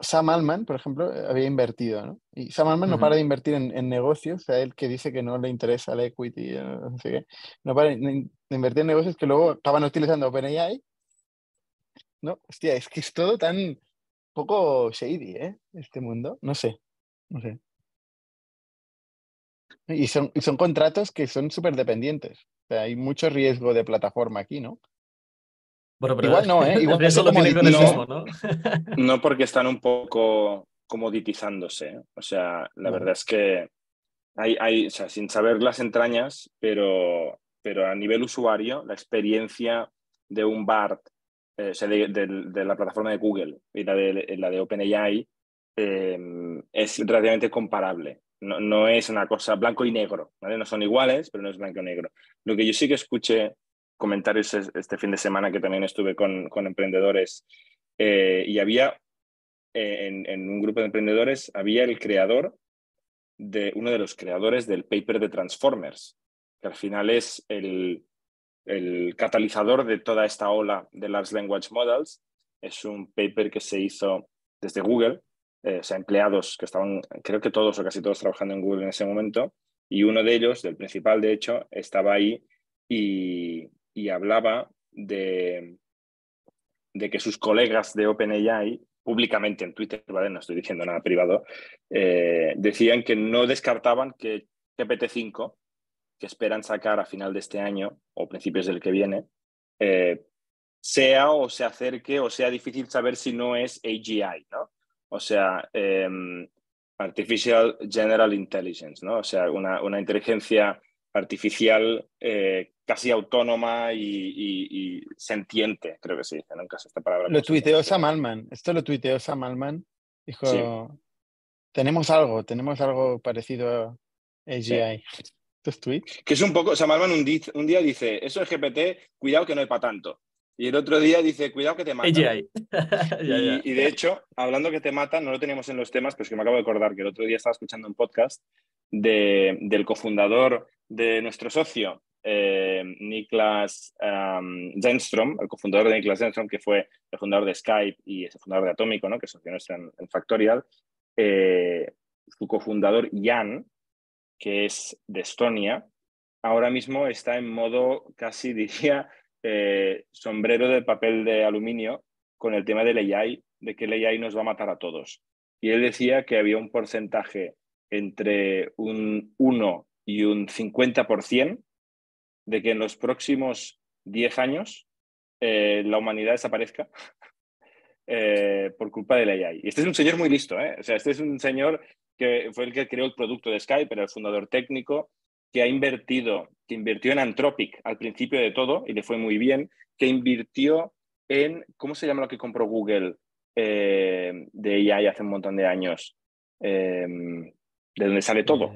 Sam Altman, por ejemplo, eh, había invertido, ¿no? Y Sam Altman no para de invertir en, negocios, o sea, él que dice que no le interesa el equity, eh, no sé qué, no para de invertir en negocios que luego acaban utilizando OpenAI. No, hostia, es que es todo tan poco shady, ¿eh? Este mundo, no sé, no sé. Y son, y son contratos que son súper dependientes. O sea, hay mucho riesgo de plataforma aquí, ¿no?
Igual no, ¿eh? Igual
¿no? ¿no? porque están un poco comoditizándose. ¿eh? O sea, la verdad es que hay, hay o sea, sin saber las entrañas, pero, pero a nivel usuario, la experiencia de un BART, eh, o sea, de, la plataforma de Google y la de, la de OpenAI, eh, es relativamente comparable. No, no, es una cosa blanco y negro, ¿vale? No son iguales, pero no es blanco y negro. Lo que yo sí que escuché comentarios este fin de semana que también estuve con, con emprendedores eh, y había eh, en, un grupo de emprendedores, había el creador de uno de los creadores del paper de Transformers, que al final es el, el catalizador de toda esta ola de Large Language Models. Es un paper que se hizo desde Google, eh, o sea, empleados que estaban, creo que todos o casi todos trabajando en Google en ese momento, y uno de ellos, del principal de hecho, estaba ahí y, y hablaba de, de que sus colegas de OpenAI, públicamente en Twitter, ¿vale? no estoy diciendo nada privado, eh, decían que no descartaban que GPT-5, que esperan sacar a final de este año o principios del que viene, eh, sea o se acerque o sea difícil saber si no es AGI, ¿no? O sea, em, Artificial General Intelligence, ¿no? O sea, una, una inteligencia artificial eh, casi autónoma y, sentiente, creo que se dice, Nunca sé esta palabra.
Lo tuiteó Sam Altman, esto lo tuiteó Sam Altman, dijo, tenemos algo, tenemos algo parecido a AGI.
Que es un poco, Sam un, un, día dice, eso es GPT, cuidado que no es para tanto. Y el otro día dice, cuidado que te mata.
AGI.
y, de hecho, hablando que te mata, no lo teníamos en los temas, pero es que me acabo de acordar que el otro día estaba escuchando un podcast de, del cofundador de nuestro socio, eh, Niklas um, Zenstrom, el cofundador de Niklas Zenstrom, que fue el fundador de Skype y es el fundador de Atómico, ¿no? que es socio nuestro en, Factorial, eh, su cofundador Jan, que es de Estonia, ahora mismo está en modo casi diría eh, sombrero de papel de aluminio con el tema del AI, de que el AI nos va a matar a todos. Y él decía que había un porcentaje entre un 1 y un 50% de que en los próximos 10 años eh, la humanidad desaparezca eh, por culpa del AI. Y este es un señor muy listo, ¿eh? O sea, este es un señor que fue el que creó el producto de Skype, era el fundador técnico, que ha invertido, que invirtió en Anthropic al principio de todo y le fue muy bien, que invirtió en, ¿cómo se llama lo que compró Google de AI hace un montón de años? de donde sale todo.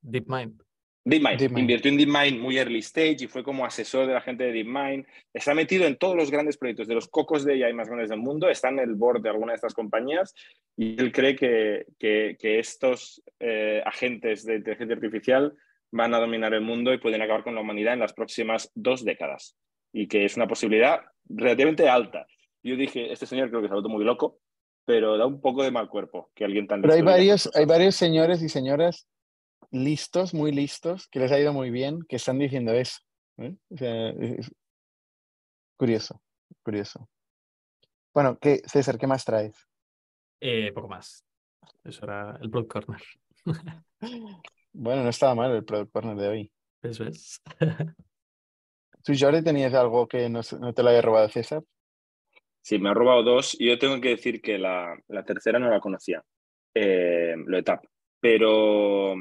DeepMind.
DeepMind. Invirtió en DeepMind muy early stage y fue como asesor de la gente de DeepMind. Está metido en todos los grandes proyectos de los cocos de AI más grandes del mundo. Está en el board de alguna de estas compañías y él cree que, que, estos eh, agentes de inteligencia artificial van a dominar el mundo y pueden acabar con la humanidad en las próximas dos décadas. Y que es una posibilidad relativamente alta. Yo dije, este señor creo que se ha vuelto muy loco, pero da un poco de mal cuerpo que alguien tan...
Pero hay varios, hay varios señores y señoras listos, muy listos, que les ha ido muy bien, que están diciendo eso. ¿eh? curioso, curioso. Bueno, ¿qué, César, ¿qué más traes?
Eh, poco más. Eso era el Product Corner.
bueno, no estaba mal el Product Corner de hoy.
Eso es.
¿Tú, Jordi, tenías algo que no, te lo haya robado César?
Sí, me ha robado dos y yo tengo que decir que la, tercera no la conocía, eh, lo de TAP. Pero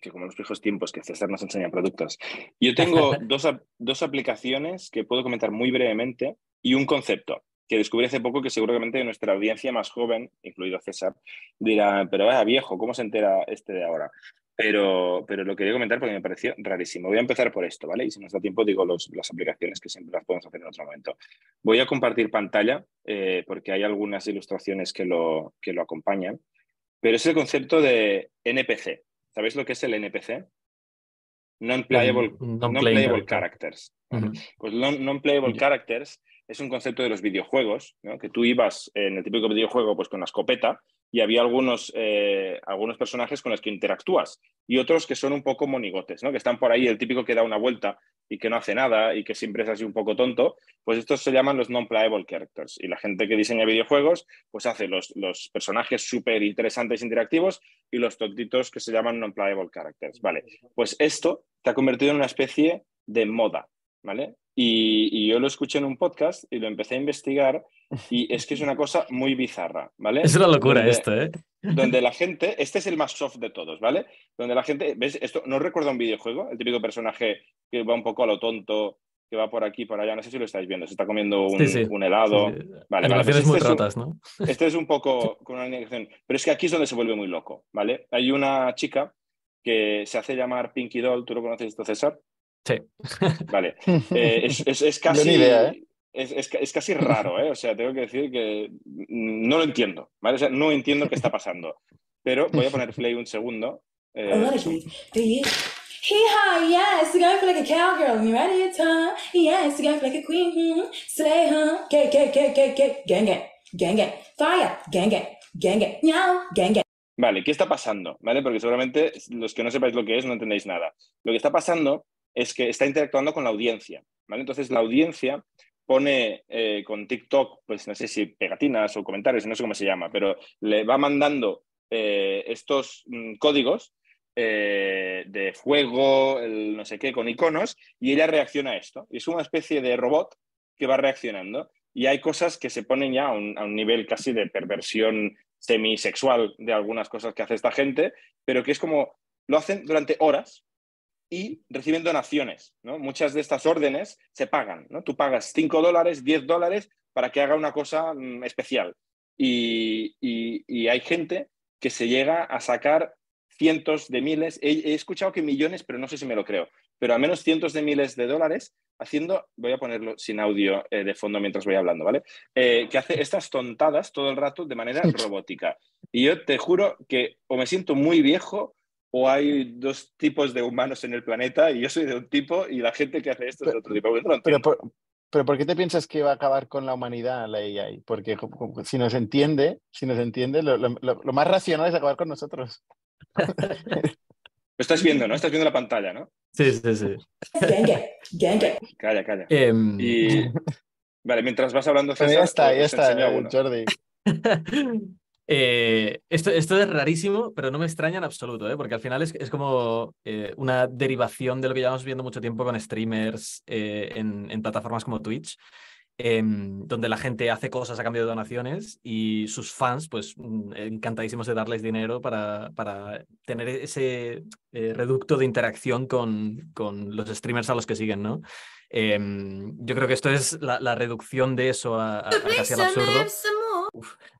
que como en los viejos tiempos que César nos enseña productos. Yo tengo dos, dos aplicaciones que puedo comentar muy brevemente y un concepto que descubrí hace poco que seguramente nuestra audiencia más joven, incluido César, dirá, pero vaya viejo, ¿cómo se entera este de ahora? Pero, pero lo quería comentar porque me pareció rarísimo. Voy a empezar por esto, ¿vale? Y si nos da tiempo, digo los, las aplicaciones que siempre las podemos hacer en otro momento. Voy a compartir pantalla eh, porque hay algunas ilustraciones que lo, que lo acompañan, pero es el concepto de NPC, ¿Sabéis lo que es el NPC? Non-playable non characters. Pues non-playable characters es un concepto de los videojuegos, que tú ibas en el típico videojuego pues con la escopeta y había algunos, eh, algunos personajes con los que interactúas y otros que son un poco monigotes, ¿no? que están por ahí, el típico que da una vuelta y que no hace nada y que siempre es así un poco tonto, pues estos se llaman los non-playable characters. Y la gente que diseña videojuegos, pues hace los, los personajes súper interesantes e interactivos y los tontitos que se llaman non-playable characters. Vale, pues esto te ha convertido en una especie de moda, ¿vale? Y, yo lo escuché en un podcast y lo empecé a investigar y es que es una cosa muy bizarra, ¿vale?
Es una locura esto, ¿eh?
Donde la gente, este es el más soft de todos, ¿vale? Donde la gente, ¿ves? Esto no recuerda un videojuego, el típico personaje que va un poco a lo tonto, que va por aquí, por allá, no sé si lo estáis viendo, se está comiendo un, un helado.
Vale, vale pues muy este es ¿no?
Este es un poco con una animación, pero es que aquí es donde se vuelve muy loco, ¿vale? Hay una chica que se hace llamar Pinky Doll, ¿tú lo conoces esto, César?
Sí.
Vale. Eh, es, casi. ¿eh? es, casi raro, ¿eh? O sea, tengo que decir que no lo entiendo, ¿vale? O sea, no entiendo qué está pasando. Pero voy a poner play un segundo. Eh, yes, like a cowgirl, you ready to Yes, like a queen, slay, huh? Gang, gang, gang, gang, gang, gang, gang, gang, fire, gang, gang, gang, gang, gang, gang. Vale, ¿qué está pasando? ¿Vale? Porque seguramente los que no sepáis lo que es no entendéis nada. Lo que está pasando es que está interactuando con la audiencia. ¿vale? Entonces, la audiencia pone eh, con TikTok, pues no sé si pegatinas o comentarios, no sé cómo se llama, pero le va mandando eh, estos mm, códigos eh, de fuego, no sé qué, con iconos, y ella reacciona a esto. es una especie de robot que va reaccionando. Y hay cosas que se ponen ya a un, a un nivel casi de perversión semisexual de algunas cosas que hace esta gente, pero que es como lo hacen durante horas y reciben donaciones. ¿no? Muchas de estas órdenes se pagan. ¿no? Tú pagas 5 dólares, 10 dólares para que haga una cosa mm, especial. Y, hay gente que se llega a sacar cientos de miles, he, escuchado que millones, pero no sé si me lo creo, pero al menos cientos de miles de dólares haciendo, voy a ponerlo sin audio eh, de fondo mientras voy hablando, ¿vale? Eh, que hace estas tontadas todo el rato de manera robótica. Y yo te juro que o me siento muy viejo o hay dos tipos de humanos en el planeta y yo soy de un tipo y la gente que hace esto es de otro tipo.
pero, por, pero ¿por qué te piensas que va a acabar con la humanidad la AI? Porque si nos entiende, si nos entiende, lo, lo, más racional es acabar con nosotros.
Lo estás viendo, ¿no? Estás viendo la pantalla, ¿no?
Sí, sí, sí.
Calla, calla. Em. Y... Vale, mientras vas hablando,
César, ya está, ya está, Jordi.
Eh, esto, esto, es rarísimo, pero no me extraña en absoluto, ¿eh? porque al final es, es como eh, una derivación de lo que llevamos viendo mucho tiempo con streamers eh, en, en, plataformas como Twitch, em, donde la gente hace cosas a cambio de donaciones y sus fans, pues mm, encantadísimos de darles dinero para, para tener ese reducto de interacción con, con, los streamers a los que siguen, ¿no? Em, yo creo que esto es la, la reducción de eso a, a casi al absurdo.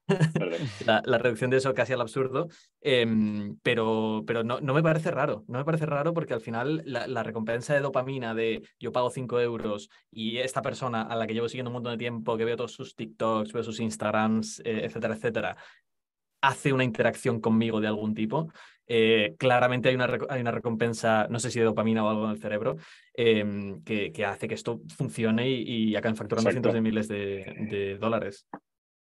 la, reducción de eso casi al absurdo, em, pero, pero no, no, me parece raro, no me parece raro porque al final la, recompensa de dopamina de yo pago 5 euros y esta persona a la que llevo siguiendo un montón de tiempo, que veo todos sus TikToks, veo sus Instagrams, eh, etcétera, etcétera, hace una interacción conmigo de algún tipo. Eh, claramente hay una, hay una recompensa, no sé si de dopamina o algo en el cerebro, em, que, que, hace que esto funcione y, y acaben facturando cientos de miles de, de dólares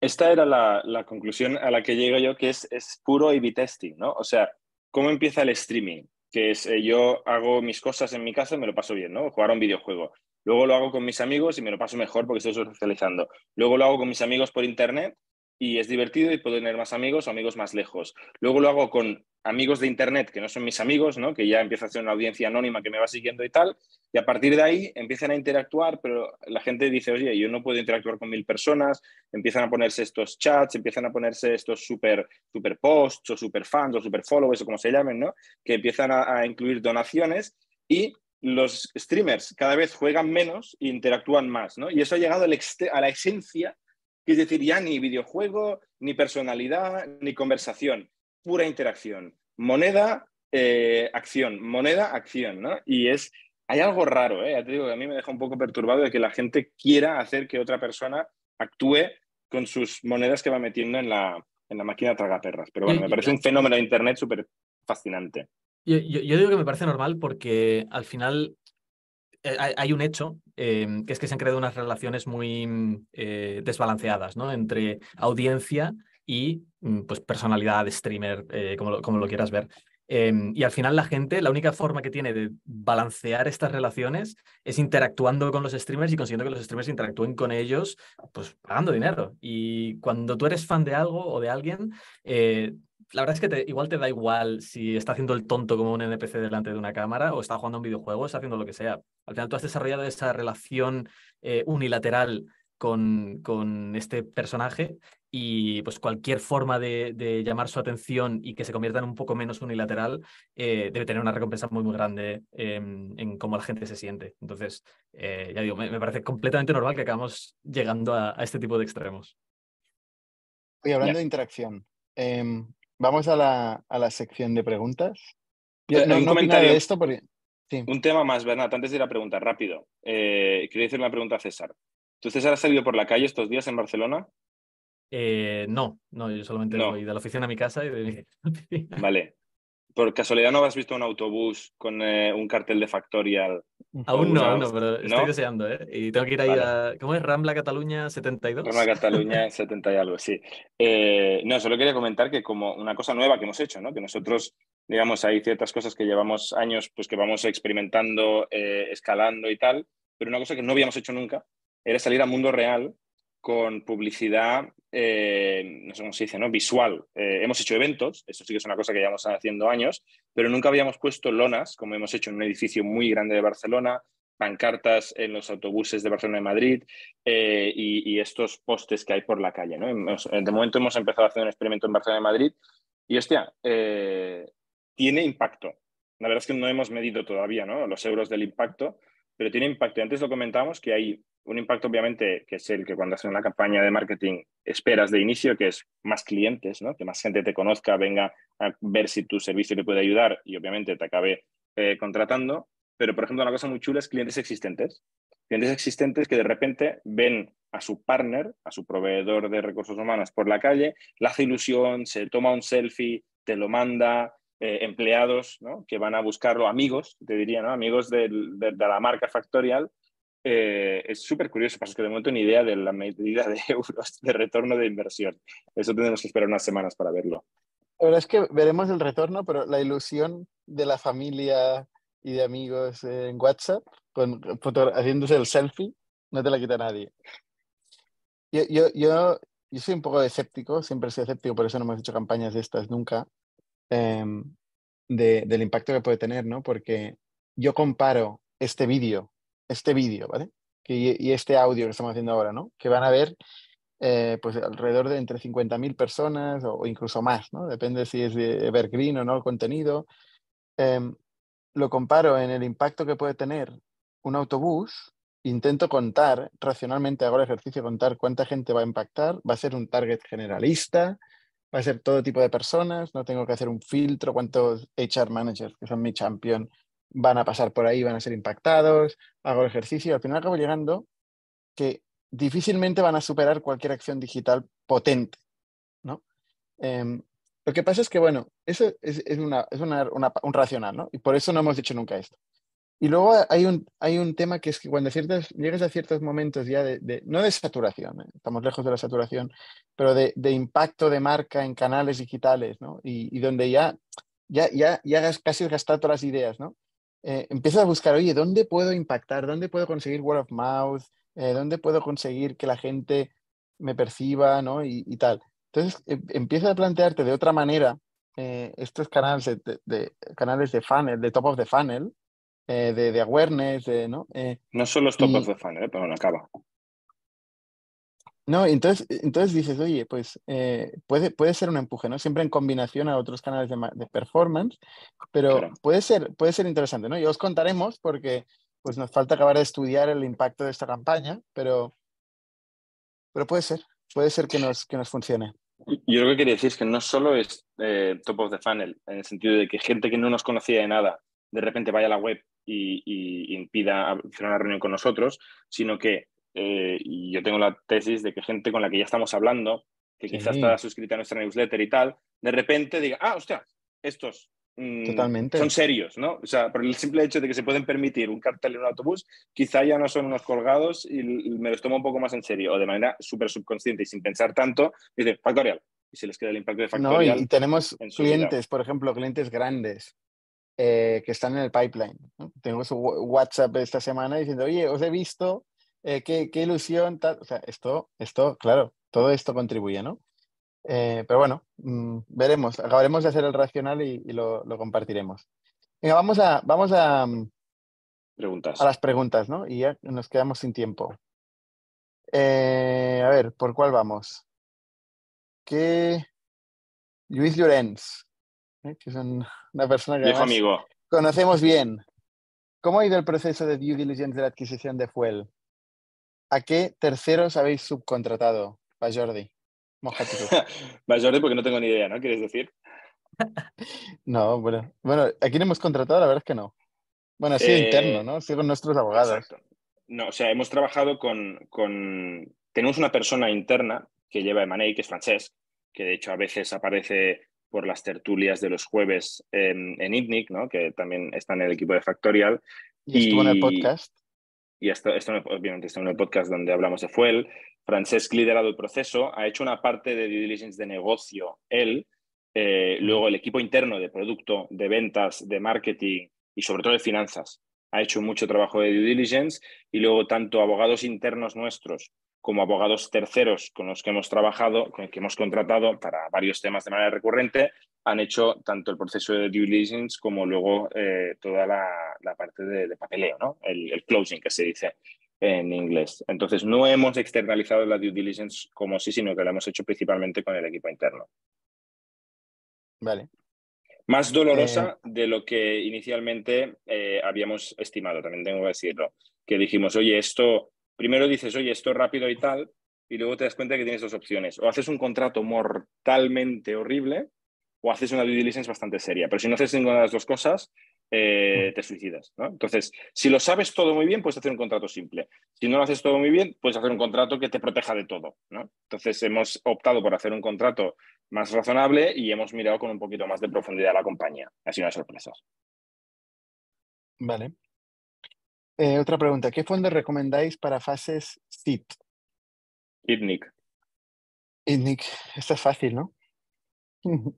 esta era la, conclusión a la que llego yo, que es, es puro A-B testing, ¿no? O sea, ¿cómo empieza el streaming? Que es, eh, yo hago mis cosas en mi casa y me lo paso bien, ¿no? Jugar a un videojuego. Luego lo hago con mis amigos y me lo paso mejor porque estoy socializando. Luego lo hago con mis amigos por internet y es divertido y puedo tener más amigos o amigos más lejos. Luego lo hago con amigos de Internet que no son mis amigos, ¿no? que ya empieza a ser una audiencia anónima que me va siguiendo y tal, y a partir de ahí empiezan a interactuar, pero la gente dice, oye, yo no puedo interactuar con mil personas, empiezan a ponerse estos chats, empiezan a ponerse estos super, super posts o super fans o super followers o como se llamen, ¿no? que empiezan a, incluir donaciones y los streamers cada vez juegan menos e interactúan más, ¿no? Y eso ha llegado a la esencia es decir, ya ni videojuego, ni personalidad, ni conversación, pura interacción. Moneda, eh, acción, moneda, acción, ¿no? Y es, hay algo raro, ¿eh? Ya te digo que a mí me deja un poco perturbado de que la gente quiera hacer que otra persona actúe con sus monedas que va metiendo en la, en la máquina tragaperras. Pero bueno, me parece un fenómeno de Internet súper fascinante.
yo, digo que me parece normal porque al final eh, hay un hecho, em, que es que se han creado unas relaciones muy mm, eh, desbalanceadas ¿no? entre audiencia y mm, pues, personalidad, streamer, eh, como, lo, como, lo, quieras ver. Em, y al final la gente, la única forma que tiene de balancear estas relaciones es interactuando con los streamers y consiguiendo que los streamers interactúen con ellos, pues pagando dinero. Y cuando tú eres fan de algo o de alguien, la verdad es que te, igual te da igual si está haciendo el tonto como un NPC delante de una cámara o está jugando un videojuego, o está haciendo lo que sea. Al final tú has desarrollado esa relación eh, unilateral con, con, este personaje y pues cualquier forma de, llamar su atención y que se convierta en un poco menos unilateral eh, debe tener una recompensa muy muy grande en cómo la gente se siente. Entonces, eh, ya digo, me, parece completamente normal que acabamos llegando a, este tipo de extremos.
Y hablando de interacción, em, Vamos a la, a la sección de preguntas.
Eh, un comentario. De esto Un tema más, Bernat, antes de ir a preguntar, rápido. Eh, quería hacer una pregunta a César. ¿Tú, César, has salido por la calle estos días en Barcelona?
Eh, no, no, yo solamente voy de la oficina a mi casa y de
Vale por casualidad no has visto un autobús con eh, un cartel de Factorial.
Aún no, aún no, pero estoy deseando, ¿eh? Y tengo que ir ahí a. ¿Cómo es? Rambla Cataluña 72.
Rambla Cataluña 70 y algo, sí. Eh, no, solo quería comentar que como una cosa nueva que hemos hecho, ¿no? Que nosotros, digamos, hay ciertas cosas que llevamos años, pues que vamos experimentando, eh, escalando y tal, pero una cosa que no habíamos hecho nunca era salir al mundo real con publicidad, eh, no sé cómo se dice, ¿no? visual. Eh, hemos hecho eventos, eso sí que es una cosa que llevamos haciendo años, pero nunca habíamos puesto lonas, como hemos hecho en un edificio muy grande de Barcelona, pancartas en los autobuses de Barcelona y Madrid eh, y, estos postes que hay por la calle. ¿no? De momento hemos empezado a hacer un experimento en Barcelona y Madrid y, hostia, tiene impacto. La verdad es que no hemos medido todavía ¿no? los euros del impacto, pero tiene impacto. Antes lo comentamos que hay un impacto obviamente que es el que cuando haces una campaña de marketing esperas de inicio, que es más clientes, ¿no? que más gente te conozca, venga a ver si tu servicio le puede ayudar y obviamente te acabe eh, contratando. Pero, por ejemplo, una cosa muy chula es clientes existentes. Clientes existentes que de repente ven a su partner, a su proveedor de recursos humanos por la calle, le hace ilusión, se toma un selfie, te lo manda, eh, empleados que van a buscarlo, amigos, te diría, ¿no? amigos de, la marca Factorial. Eh, es súper curioso, pasa que de momento ni idea de la medida de euros de retorno de inversión. Eso tenemos que esperar unas semanas para verlo.
La verdad es que veremos el retorno, pero la ilusión de la familia y de amigos en WhatsApp, con, haciéndose el selfie, no te la quita nadie. Yo, yo, yo, yo soy un poco escéptico, siempre soy escéptico, por eso no hemos hecho campañas de estas nunca. Em, del impacto que puede tener, ¿no? Porque yo comparo este vídeo, este vídeo, ¿vale? Y este audio que estamos haciendo ahora, ¿no? Que van a ver eh, pues alrededor de entre 50.000 personas o, incluso más, ¿no? Depende si es de evergreen o no el contenido. Em, lo comparo en el impacto que puede tener un autobús intento contar racionalmente, hago el ejercicio de contar cuánta gente va a impactar, va a ser un target generalista, va a ser todo tipo de personas, no tengo que hacer un filtro, cuántos HR managers, que son mi champion, van a pasar por ahí, van a ser impactados, hago el ejercicio al final acabo llegando que difícilmente van a superar cualquier acción digital potente, ¿no? Em, lo que pasa es que, bueno, eso es, una, es un racional, ¿no? Y por eso no hemos dicho nunca esto. Y luego hay un, hay un tema que es que cuando ciertos, llegas a ciertos momentos ya de, no de saturación, ¿eh? estamos lejos de la saturación, pero de, impacto de marca en canales digitales, ¿no? Y, donde ya, ya, ya, ya casi has gastado todas las ideas, ¿no? Eh, empiezas a buscar, oye, ¿dónde puedo impactar? ¿Dónde puedo conseguir word of mouth? Eh, ¿Dónde puedo conseguir que la gente me perciba, ¿no? Y, tal. Entonces, em, empieza a plantearte de otra manera estos canales de, de, canales de funnel, de top of the funnel, eh, de, awareness, ¿no?
Eh, no son los topos de fan, ¿eh? pero no acaba.
No, entonces, entonces dices, oye, pues puede, puede ser un empuje, ¿no? Siempre en combinación a otros canales de, performance, pero puede, ser, puede ser interesante, ¿no? Y os contaremos porque pues nos falta acabar de estudiar el impacto de esta campaña, pero, pero puede ser, puede ser que nos, que nos funcione.
Yo lo que quería decir es que no solo es top of the funnel, en el sentido de que gente que no nos conocía de nada, de repente vaya a la web y, impida hacer una reunión con nosotros, sino que eh, yo tengo la tesis de que gente con la que ya estamos hablando, que quizás está suscrita a nuestra newsletter y tal, de repente diga, ah, hostia, estos mm, son serios, ¿no? O sea, por el simple hecho de que se pueden permitir un cartel en un autobús, quizá ya no son unos colgados y me los tomo un poco más en serio, o de manera súper subconsciente y sin pensar tanto, dice, Factorial, y se les queda el impacto de Factorial.
No, y tenemos clientes, por ejemplo, clientes grandes eh, que están en el pipeline. Tengo su WhatsApp esta semana diciendo, oye, os he visto, eh, qué, qué, ilusión, tal. O sea, esto, esto, claro, todo esto contribuye, ¿no? Eh, pero bueno, mm, veremos, acabaremos de hacer el racional y, lo, lo, compartiremos. Venga, vamos a, vamos a, mm,
preguntas.
a las preguntas, ¿no? Y ya nos quedamos sin tiempo. a ver, ¿por cuál vamos? ¿Qué? Luis Llorens, que es una persona que
amigo.
conocemos bien. ¿Cómo ha ido el proceso de due diligence de la adquisición de Fuel? ¿A qué terceros habéis subcontratado? Va Jordi.
Va Jordi porque no tengo ni idea, ¿no? ¿Quieres decir?
no, bueno, bueno, ¿a quién hemos contratado? La verdad es que no. Bueno, ha sido interno, eh, ¿no? Sí, con nuestros abogados.
No, o sea, hemos trabajado con, con... Tenemos una persona interna que lleva M&A, que es Francesc, que de hecho a veces aparece por las tertulias de los jueves en, en ITNIC, ¿no? que también está en el equipo de Factorial.
Y estuvo en el podcast.
Y esto, esto, obviamente está en el podcast donde hablamos de Fuel. Francesc liderado el proceso, ha hecho una parte de due diligence de negocio él, eh, luego el equipo interno de producto, de ventas, de marketing y sobre todo de finanzas. Ha hecho mucho trabajo de due diligence y luego tanto abogados internos nuestros como abogados terceros con los que hemos trabajado, con los que hemos contratado para varios temas de manera recurrente, han hecho tanto el proceso de due diligence como luego eh, toda la, parte de, papeleo, ¿no? El, closing que se dice en inglés. Entonces, no hemos externalizado la due diligence como sí, sino que lo hemos hecho principalmente con el equipo interno.
Vale.
Más dolorosa eh, de lo que inicialmente eh, habíamos estimado, también tengo que decirlo. Que dijimos, oye, esto primero dices, oye, esto es rápido y tal, y luego te das cuenta que tienes dos opciones. O haces un contrato mortalmente horrible o haces una due diligence bastante seria. Pero si no haces ninguna de las dos cosas, eh, te suicidas. Entonces, si lo sabes todo muy bien, puedes hacer un contrato simple. Si no lo haces todo muy bien, puedes hacer un contrato que te proteja de todo. Entonces, hemos optado por hacer un contrato más razonable y hemos mirado con un poquito más de profundidad a la compañía. Ha sido una sorpresa.
Vale. Eh, otra pregunta, ¿qué fondos recomendáis para fases SIT?
ITNIC.
ITNIC, esto es fácil, ¿no?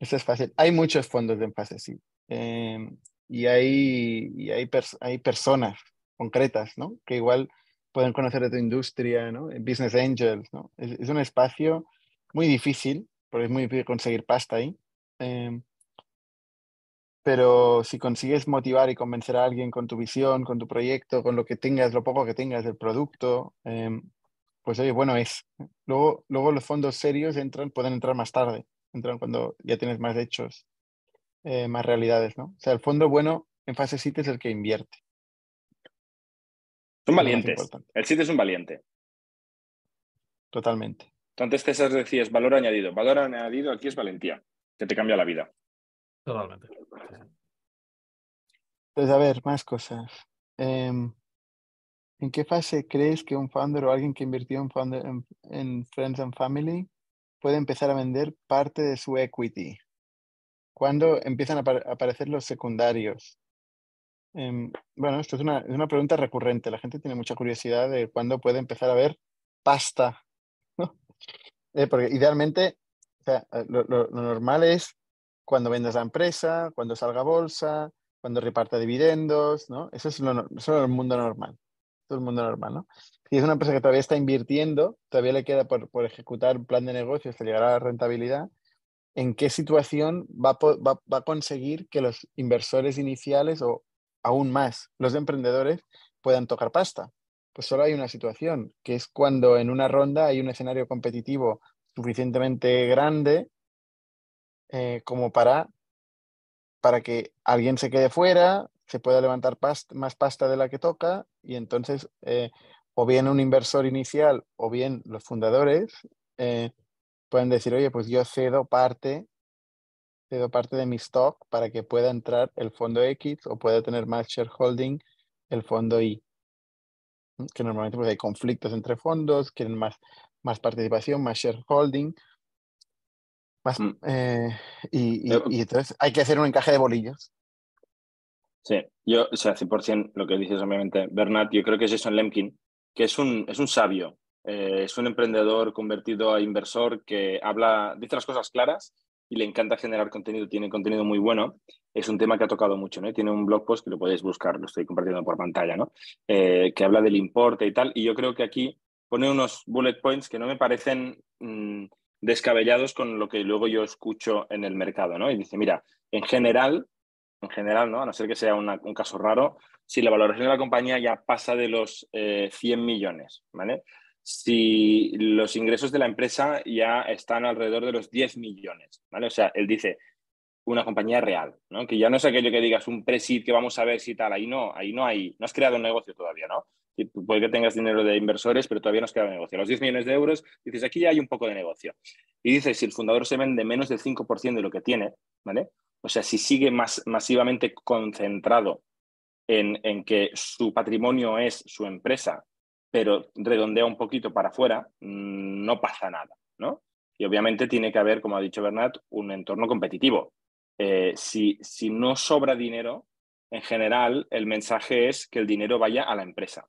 esto es fácil. Hay muchos fondos en fase SIT em, y, hay, y hay, hay personas concretas, ¿no? Que igual pueden conocer de tu industria, ¿no? Business Angels, ¿no? Es, un espacio muy difícil, porque es muy difícil conseguir pasta ahí. Em, pero si consigues motivar y convencer a alguien con tu visión, con tu proyecto, con lo que tengas, lo poco que tengas del producto, em, pues oye, bueno es. Luego, luego los fondos serios entran, pueden entrar más tarde, entran cuando ya tienes más hechos, eh, más realidades, ¿no? O sea, el fondo bueno en fase 7 es el que invierte.
Son valientes. El SIT es un valiente.
Totalmente.
Entonces, César decías valor añadido. Valor añadido aquí es valentía, que te cambia la vida.
Totalmente.
Pues a ver, más cosas. Em, ¿En qué fase crees que un founder o alguien que invirtió en, en, Friends and Family puede empezar a vender parte de su equity? ¿Cuándo empiezan a, aparecer los secundarios? Em, bueno, esto es una, es una, pregunta recurrente. La gente tiene mucha curiosidad de cuándo puede empezar a ver pasta. Eh, porque idealmente, eh, lo, normal es cuando vendas la empresa, cuando salga bolsa, cuando reparta dividendos, ¿no? Eso es, lo, eso es el mundo normal todo el mundo normal, ¿no? Si es una empresa que todavía está invirtiendo, todavía le queda por, ejecutar un plan de negocio hasta llegar a la rentabilidad, ¿en qué situación va a, conseguir que los inversores iniciales o aún más los emprendedores puedan tocar pasta? Pues solo hay una situación, que es cuando en una ronda hay un escenario competitivo suficientemente grande eh, como para, para que alguien se quede fuera, se pueda levantar más pasta de la que toca y entonces eh, o bien un inversor inicial o bien los fundadores eh, pueden decir, oye, pues yo cedo parte, cedo parte de mi stock para que pueda entrar el fondo X o pueda tener más shareholding el fondo Y. Que normalmente pues, hay conflictos entre fondos, quieren más, más participación, más shareholding. Más, mm. eh, y, y entonces hay que hacer un encaje de bolillos.
Sí, yo, o sea, 100% lo que dices, obviamente, Bernat, yo creo que es Jason Lemkin, que es un, es un sabio, eh, es un emprendedor convertido a inversor que habla, dice las cosas claras y le encanta generar contenido, tiene contenido muy bueno. Es un tema que ha tocado mucho, ¿no? Tiene un blog post que lo podéis buscar, lo estoy compartiendo por pantalla, ¿no? Eh, que habla del importe y tal. Y yo creo que aquí pone unos bullet points que no me parecen mm, descabellados con lo que luego yo escucho en el mercado, ¿no? Y dice, mira, en general, en general, ¿no? a no ser que sea un caso raro, si la valoración de la compañía ya pasa de los 100 eh, millones, ¿vale? Si los ingresos de la empresa ya están alrededor de los 10 millones, ¿vale? O sea, él dice una compañía real, ¿no? Que ya no es aquello que digas un presid que vamos a ver si tal, ahí no, ahí no hay, no has creado un negocio todavía, ¿no? Puede que tengas dinero de inversores, pero todavía no has creado un negocio. los 10 millones de euros, dices, aquí ya hay un poco de negocio. Y dices, si el fundador se vende menos del 5% de lo que tiene, ¿vale? O sea, si sigue masivamente concentrado en, que su patrimonio es su empresa, pero redondea un poquito para afuera, mm, no pasa nada, ¿no? Y obviamente tiene que haber, como ha dicho Bernat, un entorno competitivo. Eh, si, si no sobra dinero, en general el mensaje es que el dinero vaya a la empresa.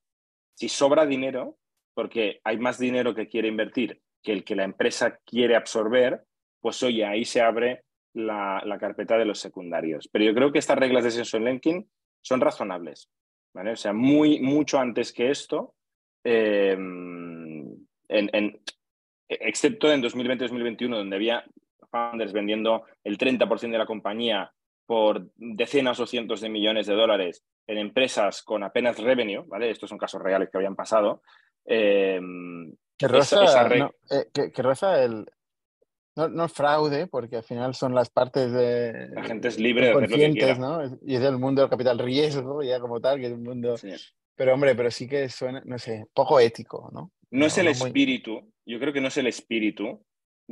Si sobra dinero, porque hay más dinero que quiere invertir que el que la empresa quiere absorber, pues oye, ahí se abre la, carpeta de los secundarios. Pero yo creo que estas reglas de Sensor Linking son razonables. ¿vale? O sea, muy, mucho antes que esto, em, en, excepto en 2020-2021, donde había founders vendiendo el 30% de la compañía por decenas o cientos de millones de dólares en empresas con apenas revenue, ¿vale? Estos son casos reales que habían pasado.
Eh, que roza, eh, que, roza el, no, no fraude, porque al final son las partes de...
La gente es libre de hacer
¿no? Y es el mundo del capital riesgo, ya como tal, que es un mundo... Pero hombre, pero sí que suena, no sé, poco ético, ¿no?
No, es el espíritu, yo creo que no es el espíritu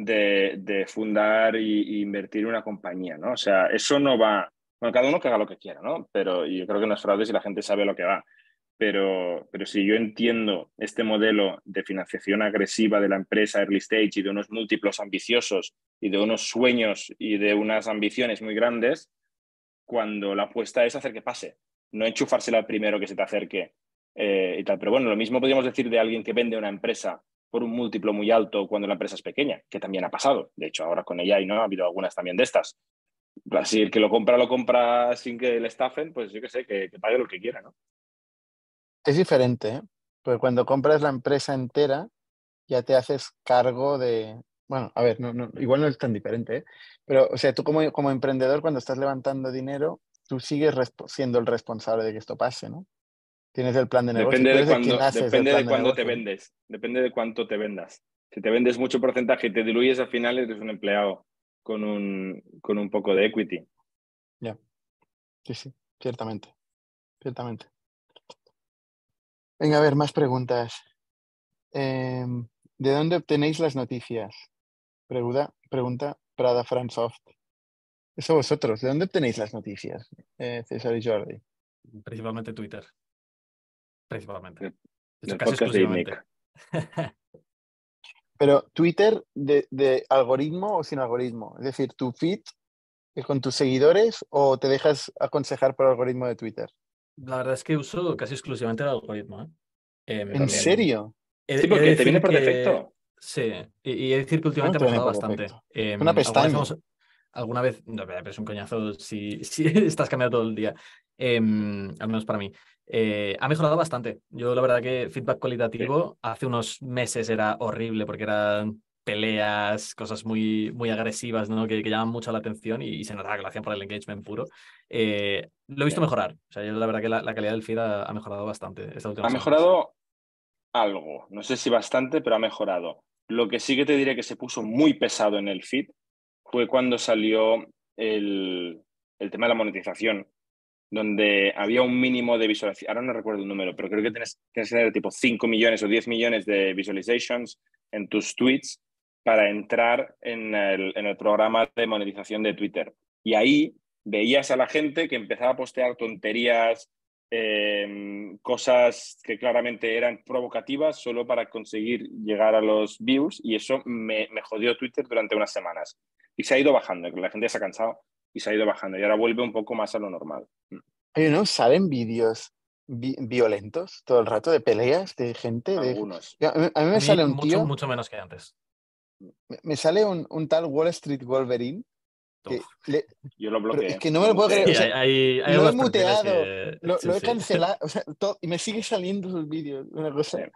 de, fundar e invertir una compañía, ¿no? O sea, eso no va... Bueno, cada uno que haga lo que quiera, ¿no? Pero yo creo que no es fraude si la gente sabe lo que va pero, pero si yo entiendo este modelo de financiación agresiva de la empresa early stage y de unos múltiplos ambiciosos y de unos sueños y de unas ambiciones muy grandes, cuando la apuesta es hacer que pase, no enchufársela al primero que se te acerque eh, y tal. Pero bueno, lo mismo podríamos decir de alguien que vende una empresa por un múltiplo muy alto cuando la empresa es pequeña, que también ha pasado. De hecho, ahora con ella y no ha habido algunas también de estas. Si el que lo compra lo compra sin que le estafen, pues yo qué sé, que, que pague lo que quiera, ¿no?
Es diferente, ¿eh? porque cuando compras la empresa entera, ya te haces cargo de. Bueno, a ver, no, no, igual no es tan diferente, ¿eh? pero, o sea, tú como, como emprendedor, cuando estás levantando dinero, tú sigues siendo el responsable de que esto pase, ¿no? Tienes el plan de negocio.
Depende de cuándo, depende de cuándo te vendes, depende de cuánto te vendas. Si te vendes mucho porcentaje y te diluyes al final, eres un empleado con un, con un poco de equity.
Ya, sí, sí, ciertamente, ciertamente. Venga, a ver, más preguntas. Em, ¿De dónde obtenéis las noticias? Pregunta, pregunta Prada Fransoft. Eso vosotros, ¿de dónde obtenéis las noticias, eh, César y Jordi?
Principalmente Twitter. Principalmente.
Pero Twitter de, algoritmo o sin algoritmo. Es decir, tu feed con tus seguidores o te dejas aconsejar por el algoritmo de Twitter.
La verdad es que uso casi exclusivamente el algoritmo. ¿eh?
Em, ¿En serio?
sí, porque te viene por defecto.
Sí, y, he decir que últimamente ha bastante.
Em, Una pestaña.
Alguna vez, no, pero es un coñazo si, si estás cambiando todo el día, em, al menos para mí. Eh, ha mejorado bastante. Yo la verdad que feedback cualitativo hace unos meses era horrible porque eran peleas, cosas muy, muy agresivas ¿no? que, llaman mucho la atención y, se notaba que lo hacían por el engagement puro. Eh, lo he visto mejorar. O sea, yo la verdad que la, calidad del feed ha, mejorado bastante.
ha mejorado algo, no sé si bastante, pero ha mejorado. Lo que sí que te diré que se puso muy pesado en el feed fue cuando salió el, el tema de la monetización, donde había un mínimo de visualización, ahora no recuerdo el número, pero creo que tienes, que tener tipo 5 millones o 10 millones de visualizations en tus tweets para entrar en el, en el programa de monetización de Twitter. Y ahí veías a la gente que empezaba a postear tonterías, em, cosas que claramente eran provocativas solo para conseguir llegar a los views y eso me, me, jodió Twitter durante unas semanas. Y se ha ido bajando, la gente se ha cansado y se ha ido bajando y ahora vuelve un poco más a lo normal.
Oye, ¿no? ¿Salen vídeos violentos todo el rato de peleas de gente?
Algunos.
A, mí, me sale un
mucho, Mucho menos que antes.
Me, sale un, un, tal Wall Street Wolverine. Que
Yo lo bloqueé.
Es que no me lo puedo creer.
hay,
lo he muteado, lo, he cancelado, o sea, y me sigue saliendo sus vídeos. Una cosa.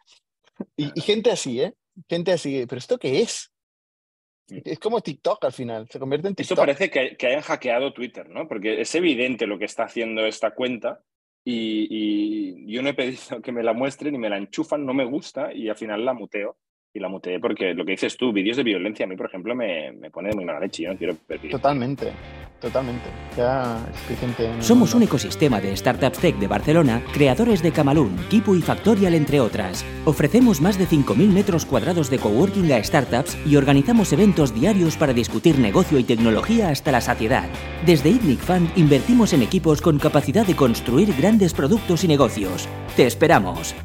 Y, y, gente así, ¿eh? Gente así. ¿Pero esto qué es? Es como TikTok al final, se convierte en TikTok.
Esto parece que, que hayan hackeado Twitter, ¿no? Porque es evidente lo que está haciendo esta cuenta y, y, yo no he pedido que me la muestren y me la enchufan, no me gusta y al final la muteo y la muteé porque lo que dices tú, vídeos de violencia, a mí, por ejemplo, me, me pone de muy mala leche. Yo no quiero ver
Totalmente, totalmente. Ya es
Somos un ecosistema de startups tech de Barcelona, creadores de Camalún, Kipu y Factorial, entre otras. Ofrecemos más de 5.000 metros cuadrados de coworking a startups y organizamos eventos diarios para discutir negocio y tecnología hasta la saciedad. Desde ITNIC Fund invertimos en equipos con capacidad de construir grandes productos y negocios. ¡Te esperamos!